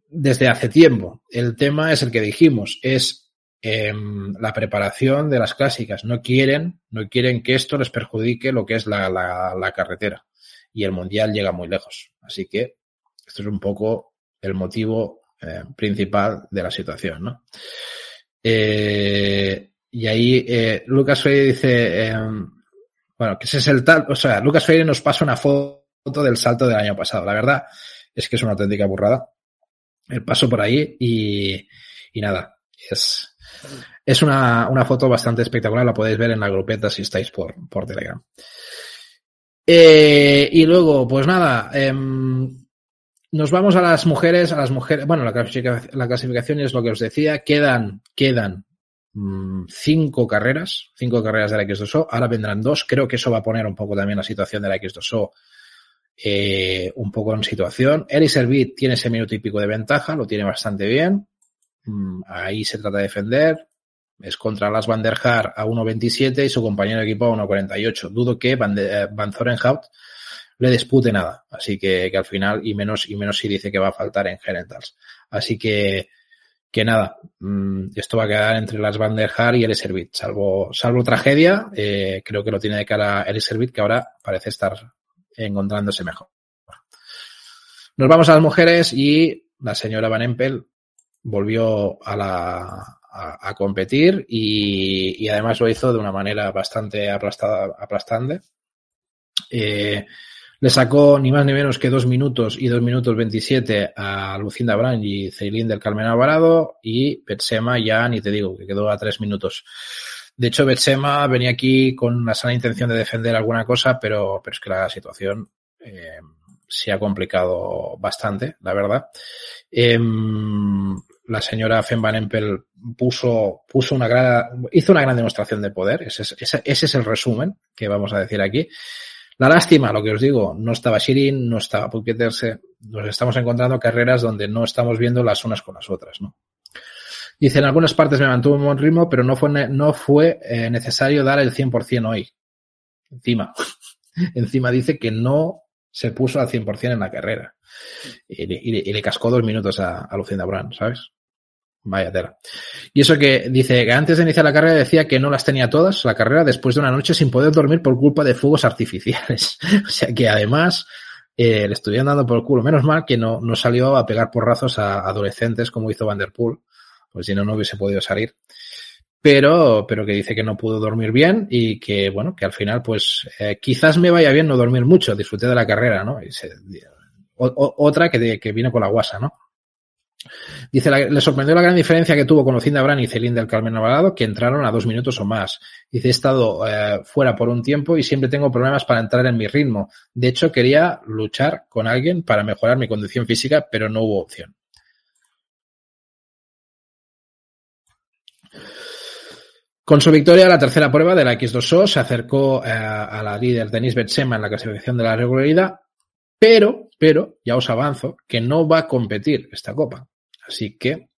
desde hace tiempo. El tema es el que dijimos, es eh, la preparación de las clásicas. No quieren, no quieren que esto les perjudique lo que es la, la, la carretera. Y el mundial llega muy lejos. Así que esto es un poco el motivo eh, principal de la situación, ¿no? Eh, y ahí eh, Lucas Freire dice, eh, bueno, que ese es el tal, o sea, Lucas Freire nos pasa una foto del salto del año pasado. La verdad es que es una auténtica burrada. El paso por ahí y, y nada, es, es una, una, foto bastante espectacular, la podéis ver en la grupeta si estáis por, por Telegram. Eh, y luego, pues nada, eh, nos vamos a las mujeres, a las mujeres, bueno, la clasificación, la clasificación es lo que os decía, quedan, quedan mmm, cinco carreras, cinco carreras de la X2O, ahora vendrán dos, creo que eso va a poner un poco también la situación de la X2O eh, un poco en situación. Eli Servit tiene ese minuto y pico de ventaja, lo tiene bastante bien. Mm, ahí se trata de defender. Es contra las Van der Haar a 1.27 y su compañero de equipo a 1.48. Dudo que Van, de, eh, Van Zorenhout le dispute nada. Así que, al final, y menos, y menos si dice que va a faltar en Genitals. Así que, que nada, mmm, esto va a quedar entre las Van der Haar y el Servit. Salvo, salvo tragedia, eh, creo que lo tiene de cara el Servit, que ahora parece estar encontrándose mejor. Nos vamos a las mujeres y la señora Van Empel volvió a, la, a, competir y, y, además lo hizo de una manera bastante aplastada, aplastante. Eh, le sacó ni más ni menos que dos minutos y dos minutos 27 a Lucinda Brand y Ceilín del Carmen Alvarado y Betsema ya ni te digo que quedó a tres minutos. De hecho, Betsema venía aquí con una sana intención de defender alguna cosa, pero, pero es que la situación eh, se ha complicado bastante, la verdad. Eh, la señora Fem Van Empel puso, puso una gran, hizo una gran demostración de poder. Ese es, ese, es el resumen que vamos a decir aquí. La lástima, lo que os digo, no estaba Shirin, no estaba Puketerse, nos estamos encontrando carreras donde no estamos viendo las unas con las otras, ¿no? Dice, en algunas partes me mantuvo un buen ritmo, pero no fue, no fue eh, necesario dar el 100% hoy. Encima. Encima dice que no se puso al 100% en la carrera. Y, y, y, le cascó dos minutos a, a Lucinda Brand, ¿sabes? Vaya tela. Y eso que dice que antes de iniciar la carrera decía que no las tenía todas, la carrera, después de una noche sin poder dormir por culpa de fuegos artificiales. o sea que además eh, le estuvieron dando por el culo. Menos mal que no, no salió a pegar porrazos a adolescentes como hizo Vanderpool pues si no, no hubiese podido salir. Pero, pero que dice que no pudo dormir bien y que, bueno, que al final, pues, eh, quizás me vaya bien no dormir mucho, disfruté de la carrera, ¿no? Otra que, de, que vino con la guasa, ¿no? Dice, la, le sorprendió la gran diferencia que tuvo con Lucinda Brand y Celine del Carmen Alvarado, que entraron a dos minutos o más. Dice, he estado eh, fuera por un tiempo y siempre tengo problemas para entrar en mi ritmo. De hecho, quería luchar con alguien para mejorar mi condición física, pero no hubo opción. Con su victoria, la tercera prueba de la X2O se acercó eh, a la líder Denise Betsema en la clasificación de la regularidad, pero, pero, ya os avanzo, que no va a competir esta copa. Así que,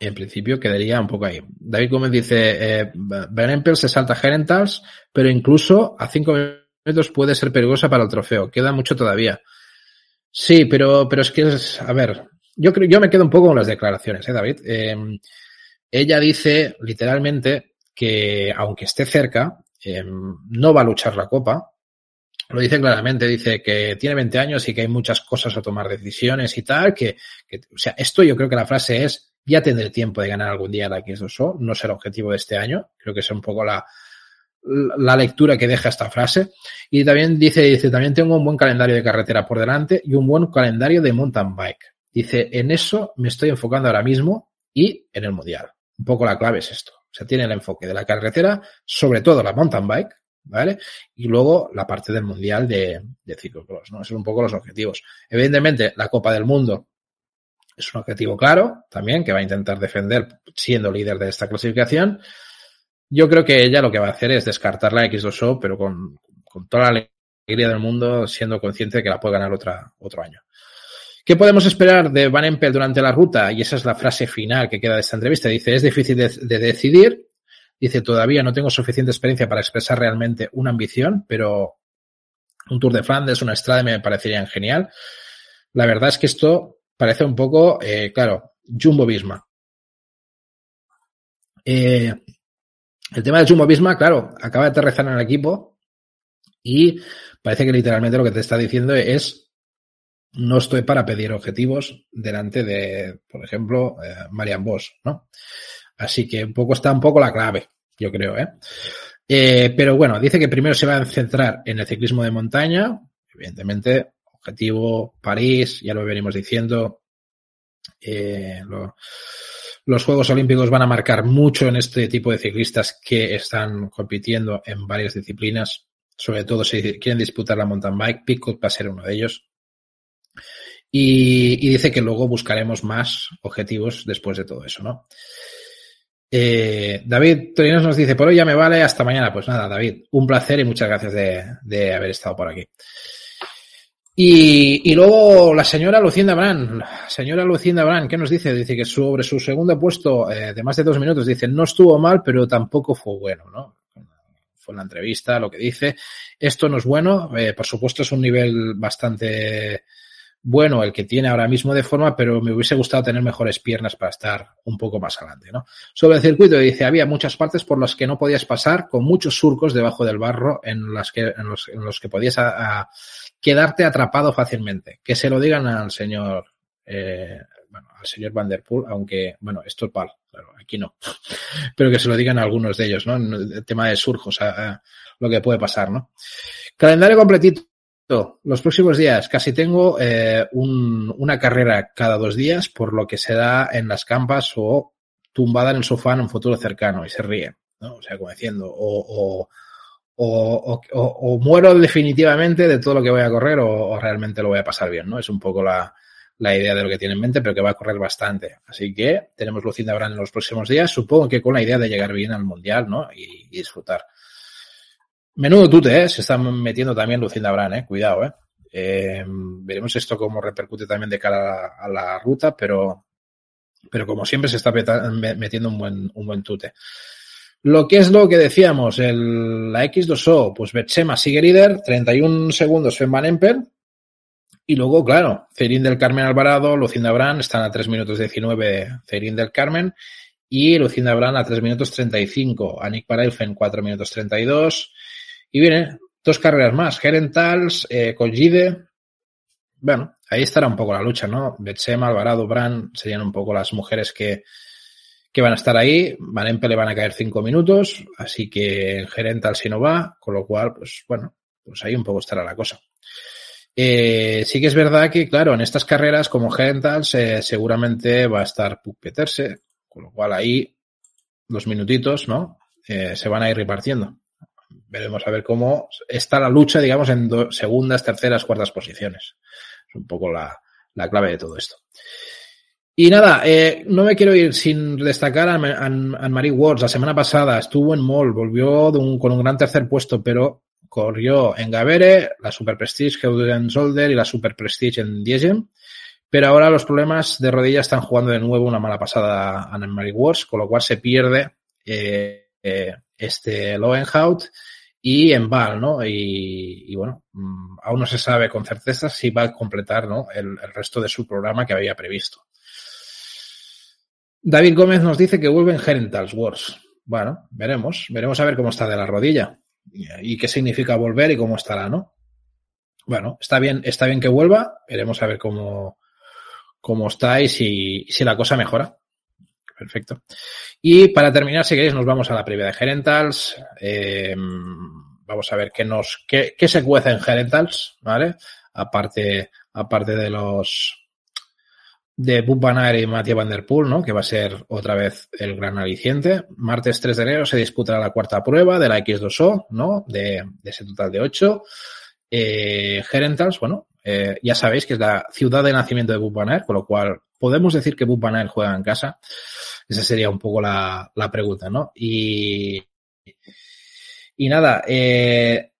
en principio, quedaría un poco ahí. David Gómez dice, eh, Ben Empel se salta Gerentals, pero incluso a cinco minutos puede ser peligrosa para el trofeo. Queda mucho todavía. Sí, pero, pero es que es, a ver, yo creo, yo me quedo un poco con las declaraciones, ¿eh, David? Eh, ella dice, literalmente, que aunque esté cerca, eh, no va a luchar la copa. Lo dice claramente, dice que tiene 20 años y que hay muchas cosas a tomar decisiones y tal, que, que o sea, esto yo creo que la frase es, ya tendré tiempo de ganar algún día la X2O, no será objetivo de este año, creo que es un poco la, la lectura que deja esta frase. Y también dice, dice, también tengo un buen calendario de carretera por delante y un buen calendario de mountain bike. Dice, en eso me estoy enfocando ahora mismo y en el mundial. Un poco la clave es esto. Sea, tiene el enfoque de la carretera, sobre todo la mountain bike, ¿vale? Y luego la parte del mundial de, de ciclocross, ¿no? Esos son un poco los objetivos. Evidentemente, la Copa del Mundo Es un objetivo claro también que va a intentar defender siendo líder de esta clasificación. Yo creo que ella lo que va a hacer es descartar la X2O, pero con, con toda la alegría del mundo, siendo consciente de que la puede ganar otra, otro año. ¿Qué podemos esperar de Van Empel durante la ruta? Y esa es la frase final que queda de esta entrevista. Dice, es difícil de, de decidir. Dice, todavía no tengo suficiente experiencia para expresar realmente una ambición, pero un Tour de Flandes, una Estrada me parecerían genial. La verdad es que esto parece un poco, eh, claro, Jumbo Visma. Eh, el tema del Jumbo Visma, claro, acaba de aterrizar en el equipo y parece que literalmente lo que te está diciendo es no estoy para pedir objetivos delante de, por ejemplo, eh, Marian Bosch, ¿no? Así que un poco está un poco la clave, yo creo, ¿eh? Eh, pero bueno, dice que primero se va a centrar en el ciclismo de montaña, evidentemente, objetivo París, ya lo venimos diciendo. Eh, lo, los Juegos Olímpicos van a marcar mucho en este tipo de ciclistas que están compitiendo en varias disciplinas, sobre todo si quieren disputar la mountain bike. Picot va a ser uno de ellos. Y, dice que luego buscaremos más objetivos después de todo eso, ¿no? Eh, David Torinos nos dice, por hoy ya me vale, hasta mañana. Pues nada, David, un placer y muchas gracias de, haber estado por aquí. Y, luego la señora Lucinda Brand, señora Lucinda Brand, ¿qué nos dice? Dice que sobre su segundo puesto eh, de más de dos minutos, dice, no estuvo mal, pero tampoco fue bueno, ¿no? Fue la entrevista lo que dice. Esto no es bueno, eh, por supuesto es un nivel bastante bueno el que tiene ahora mismo de forma, pero me hubiese gustado tener mejores piernas para estar un poco más adelante, ¿no? Sobre el circuito dice, había muchas partes por las que no podías pasar, con muchos surcos debajo del barro en las que, en los, en los que podías a, quedarte atrapado fácilmente. Que se lo digan al señor, eh, bueno, al señor Van Der Poel, aunque, bueno, esto es pal, claro, aquí no. Pero que se lo digan algunos de ellos, ¿no? El tema de surcos, lo que puede pasar, ¿no? Calendario completito los próximos días casi tengo eh, un, una carrera cada dos días, por lo que se da en las campas o tumbada en el sofá en un futuro cercano y se ríe, ¿no? O sea, como diciendo, o, muero definitivamente de todo lo que voy a correr o, realmente lo voy a pasar bien, ¿no? Es un poco la, idea de lo que tiene en mente, pero que va a correr bastante. Así que tenemos Lucinda Brand en los próximos días, supongo que con la idea de llegar bien al Mundial, ¿no? Y disfrutar. Menudo tute, ¿eh? Se está metiendo también Lucinda Brand, ¿eh? Cuidado, ¿eh? ¿eh? Veremos esto cómo repercute también de cara a la, ruta, pero, pero como siempre se está metiendo un buen, un buen tute. Lo que es lo que decíamos, el, la X2O, pues Betsema sigue líder, 31 segundos Fem Van Empel, y luego, claro, Cerín del Carmen Alvarado, Lucinda Brand están a 3 minutos 19 Cerín del Carmen, y Lucinda Brand a 3 minutos 35, Anik Parailfen 4 minutos 32, y viene dos carreras más, Gerentals, eh, Collide. Bueno, ahí estará un poco la lucha, ¿no? Betsema, Alvarado, Brand serían un poco las mujeres que, que van a estar ahí. Van Empe le van a caer cinco minutos, así que en Gerentals si no va, con lo cual, pues bueno, pues ahí un poco estará la cosa. Eh, sí que es verdad que, claro, en estas carreras como Gerentals eh, seguramente va a estar Puck Peterse, con lo cual ahí los minutitos, ¿no? Eh, se van a ir repartiendo veremos a ver cómo está la lucha, digamos, en segundas, terceras, cuartas posiciones. Es un poco la, la clave de todo esto. Y nada, eh, no me quiero ir sin destacar a, a, a Marie. La semana pasada estuvo en Mall, volvió con un gran tercer puesto, pero corrió en Gavere, la Super Prestige en Solder y la Super Prestige en Diegen. Pero ahora los problemas de rodilla están jugando de nuevo una mala pasada a Marie Watts, con lo cual se pierde eh, eh, este Lowenhout y en Val, ¿no? Y, y, bueno, mm, aún no se sabe con certeza si va a completar ¿no? el, el, resto de su programa que había previsto. David Gómez nos dice que vuelve en Gerentals Wars. Bueno, veremos, veremos a ver cómo está de la rodilla y qué significa volver y cómo estará, ¿no? Bueno, está bien, está bien que vuelva, veremos a ver cómo, cómo está y si, si la cosa mejora. Perfecto. Y para terminar, si queréis, nos vamos a la previa de Gerentals. Eh, vamos a ver qué nos, qué, qué, se cuece en Gerentals, ¿vale? Aparte, aparte de los de Van y Mathieu Van Der Poel, ¿no? Que va a ser otra vez el gran aliciente. Martes 3 de enero se disputará la cuarta prueba de la X2O, ¿no? De, de ese total de 8. Eh, Gerentals, bueno, Eh, ya sabéis que es la ciudad de nacimiento de Bupanair, con lo cual podemos decir que Bupanair juega en casa. Esa sería un poco la, la pregunta, ¿no? Y, y nada, eh,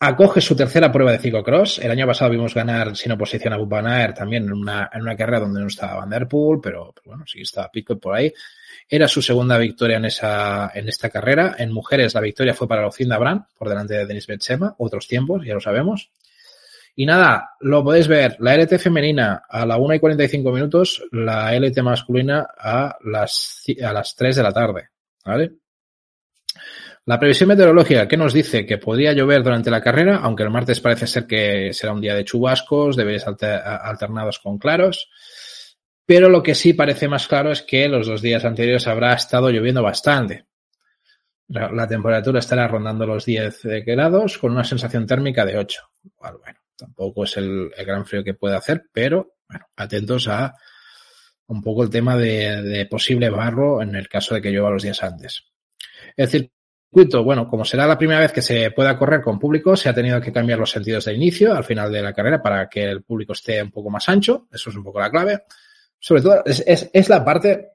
acoge su tercera prueba de ciclocross. El año pasado vimos ganar sin oposición a Bupanair también en una, en una carrera donde no estaba Van Der Poel, pero, pero bueno, sí estaba Pitcock por ahí. Era su segunda victoria en esa, en esta carrera. En mujeres la victoria fue para Lucinda Brand, por delante de Denis Betsema, otros tiempos, ya lo sabemos. Y nada, lo podéis ver, la LT femenina a la 1 y 45 minutos, la LT masculina a las, a las 3 de la tarde, ¿vale? La previsión meteorológica, ¿qué nos dice? Que podría llover durante la carrera, aunque el martes parece ser que será un día de chubascos, deberes alternados con claros. Pero lo que sí parece más claro es que los dos días anteriores habrá estado lloviendo bastante. La, temperatura estará rondando los 10 grados con una sensación térmica de 8. Bueno, bueno tampoco es el, el, gran frío que puede hacer, pero bueno, atentos a un poco el tema de, de posible barro en el caso de que llueva los días antes. Es decir, bueno, como será la primera vez que se pueda correr con público, se ha tenido que cambiar los sentidos de inicio al final de la carrera para que el público esté un poco más ancho. Eso es un poco la clave. Sobre todo, es, es, es la parte,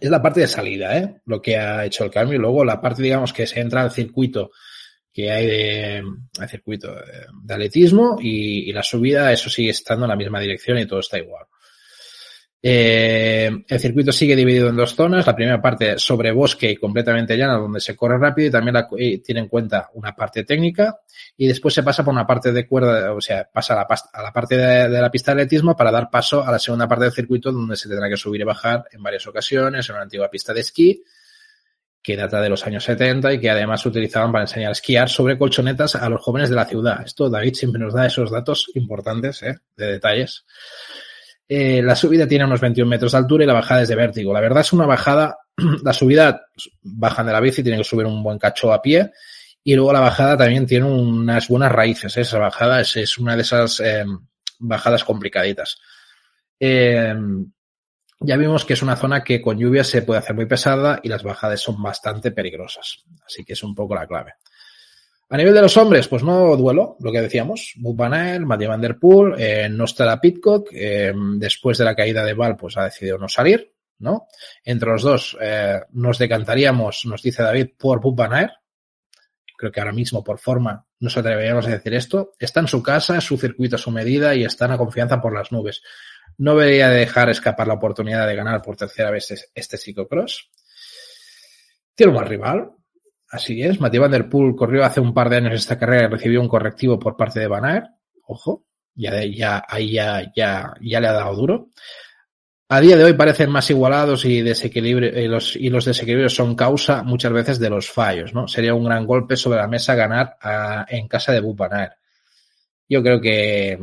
es la parte de salida, ¿eh? Lo que ha hecho el cambio. Luego la parte, digamos, que se entra al circuito que hay de, circuito de, de atletismo y, la subida, eso sigue estando en la misma dirección y todo está igual. Eh, el circuito sigue dividido en dos zonas. La primera parte sobre bosque y completamente llana, donde se corre rápido y también tiene en cuenta una parte técnica. Y después se pasa por una parte de cuerda, o sea, pasa a la, a la parte de, de, la pista de atletismo para dar paso a la segunda parte del circuito, donde se tendrá que subir y bajar en varias ocasiones, en una antigua pista de esquí que data de los años 70 y que además se utilizaban para enseñar a esquiar sobre colchonetas a los jóvenes de la ciudad. Esto David siempre nos da esos datos importantes, ¿eh? de detalles. Eh, la subida tiene unos 21 metros de altura y la bajada es de vértigo. La verdad es una bajada, la subida bajan de la bici, tienen que subir un buen cacho a pie y luego la bajada también tiene unas buenas raíces. ¿eh? Esa bajada es, una de esas eh, bajadas complicaditas. Ya vimos que es una zona que con lluvia se puede hacer muy pesada y las bajadas son bastante peligrosas. Así que es un poco la clave. A nivel de los hombres, pues no duelo, lo que decíamos. Bob Van Aert, Matthew Van Der Poel, eh, no Pitcock. Eh, después de la caída de Val, pues ha decidido no salir, ¿no? Entre los dos eh, nos decantaríamos, nos dice David, por Aert. Creo que ahora mismo, por forma, nos atreveríamos a decir esto. Está en su casa, su circuito a su medida y está en confianza por las nubes. No debería dejar escapar la oportunidad de ganar por tercera vez este ciclocross. Tiene un mal rival, Así es, Mathieu Van Der Poel corrió hace un par de años esta carrera y recibió un correctivo por parte de Van Aert. Ojo, ya, ya, ahí ya, ya, ya le ha dado duro. A día de hoy parecen más igualados y, y, los, desequilibrios son causa muchas veces de los fallos, ¿no? Sería un gran golpe sobre la mesa ganar a, en casa de Aert. Yo creo que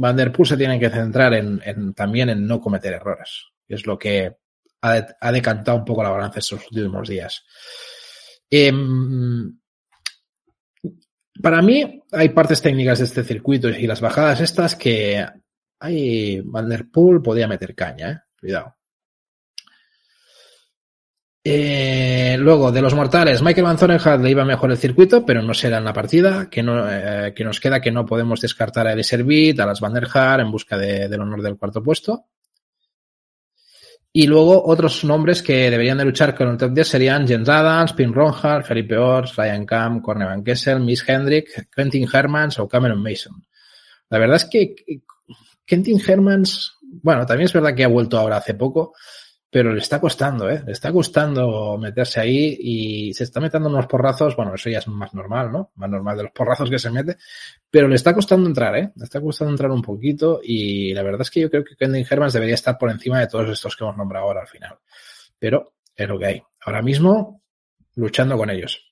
Van Der Poel se tiene que centrar en, en también en no cometer errores. Es lo que ha, decantado un poco la balanza estos últimos días. Eh, para mí hay partes técnicas de este circuito y las bajadas estas que hay Van Der Poel podía meter caña, ¿eh? cuidado. Eh, luego, de los mortales, Michael Van le iba mejor el circuito, pero no será en la partida, que, no, eh, que nos queda que no podemos descartar a Beat, a las Van der en busca de, del honor del cuarto puesto. Y luego otros nombres que deberían de luchar con el top 10 serían Jens Adams, Pim Ronhard, Felipe Ors, Ryan Camp, Corne Van Kessel, Miss Hendrick, Quentin Hermans o Cameron Mason. La verdad es que Quentin Hermans, bueno, también es verdad que ha vuelto ahora hace poco, pero le está costando, ¿eh? Le está costando meterse ahí y se está metiendo unos porrazos, bueno, eso ya es más normal, ¿no? Más normal de los porrazos que se mete, pero le está costando entrar, ¿eh? Le está costando entrar un poquito y la verdad es que yo creo que Kendall Hermans debería estar por encima de todos estos que hemos nombrado ahora al final. Pero es lo que hay. Ahora mismo, luchando con ellos.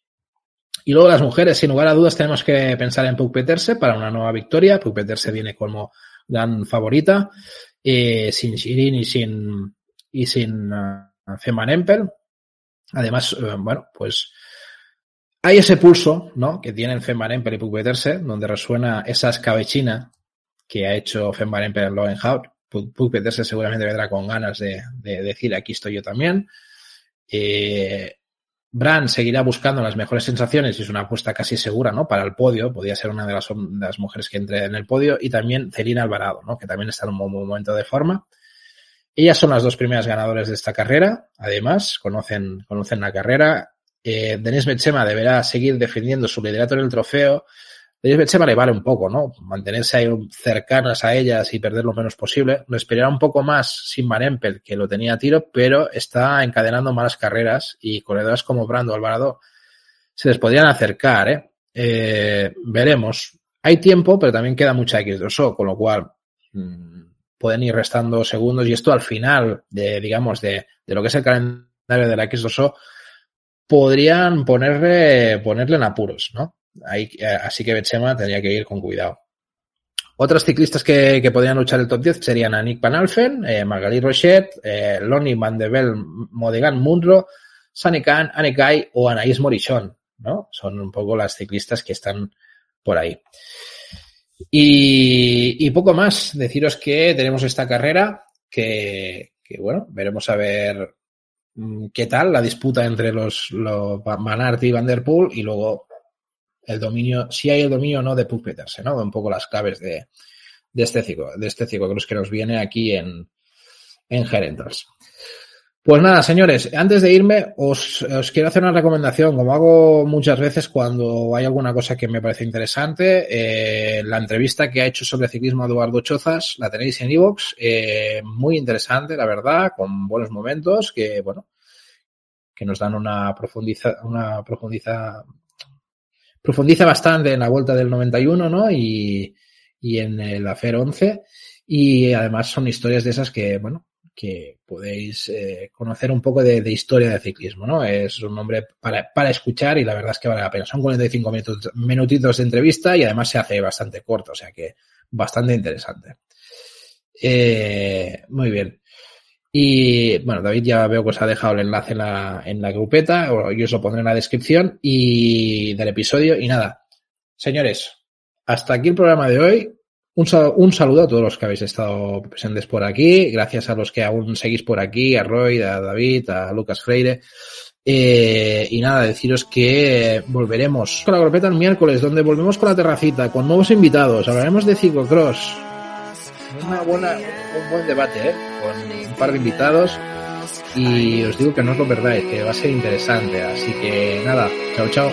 Y luego las mujeres, sin lugar a dudas, tenemos que pensar en Puk Peterse para una nueva victoria. Puk Peterse viene como gran favorita, eh, sin Shirin y sin y sin uh, Feman Empel. Además, uh, bueno, pues hay ese pulso, ¿no? Que tienen Feman Empel y Pugpeterse, donde resuena esa escabechina que ha hecho Feman Empel en Lowenhout. Pugpeterse seguramente vendrá con ganas de, de, decir aquí estoy yo también. Eh, Brand seguirá buscando las mejores sensaciones y es una apuesta casi segura, ¿no? Para el podio, podría ser una de las, de las mujeres que entre en el podio y también Celina Alvarado, ¿no? Que también está en un buen momento de forma. Ellas son las dos primeras ganadoras de esta carrera, además, conocen, conocen la carrera. Eh, Denise Bechema deberá seguir defendiendo su liderato en el trofeo Denis Bechema le vale un poco, ¿no? Mantenerse ahí cercanas a ellas y perder lo menos posible. Lo esperará un poco más sin Van Empel, que lo tenía a tiro, pero está encadenando malas carreras y corredores como Brando Alvarado se les podrían acercar, ¿eh? eh veremos. Hay tiempo, pero también queda mucha X2O, con lo cual mmm, pueden ir restando segundos y esto al final de, digamos, de, de lo que es el calendario de la X2O podrían ponerle, ponerle en apuros, ¿no? Eh, así que Betsema tendría que ir con cuidado. Otras ciclistas que, que podrían luchar el top 10 serían Anik Van Alphen, eh, Margalit Rochette, eh, Lonnie Van de Bell, Modegan Munro, Sani Khan, o Anaïs Morichon, ¿no? Son un poco las ciclistas que están por ahí. Y, poco más. Deciros que tenemos esta carrera que, bueno, veremos a ver mm, qué tal la disputa entre los, los y Van Der Poel y luego el dominio, si hay el dominio o no de Puck Petersen, ¿no? Un poco las claves de, de este ciclo, de este ciclo que nos viene aquí en, en Gerentals. Pues nada, señores, antes de irme, os, quiero hacer una recomendación, como hago muchas veces cuando hay alguna cosa que me parece interesante. Eh, la entrevista que ha hecho sobre ciclismo Eduardo Chozas la tenéis en Evox, eh, muy interesante, la verdad, con buenos momentos que, bueno, que nos dan una profundiza, una profundiza, profundiza bastante en la vuelta del 91, ¿no? Y, y en el AFER 11. Y además son historias de esas que, bueno, que podéis eh, conocer un poco de, historia de ciclismo, ¿no? Es un nombre para, para, escuchar y la verdad es que vale la pena. Son 45 minutos, minutitos de entrevista y además se hace bastante corto, o sea que bastante interesante. Eh, muy bien. Y bueno, David ya veo que os ha dejado el enlace en la, en la grupeta, o yo os lo pondré en la descripción y del episodio. Y nada, señores, hasta aquí el programa de hoy. Un, un, saludo a todos los que habéis estado presentes por aquí. Gracias a los que aún seguís por aquí, a Roy, a David, a Lucas Freire. Eh, y nada, deciros que volveremos con la grupeta el miércoles, donde volvemos con la terracita, con nuevos invitados. Hablaremos de ciclocross. Una buena, un buen debate, ¿eh? Con par de invitados y os digo que no os lo perdáis, que va a ser interesante. Así que nada, chao, chao.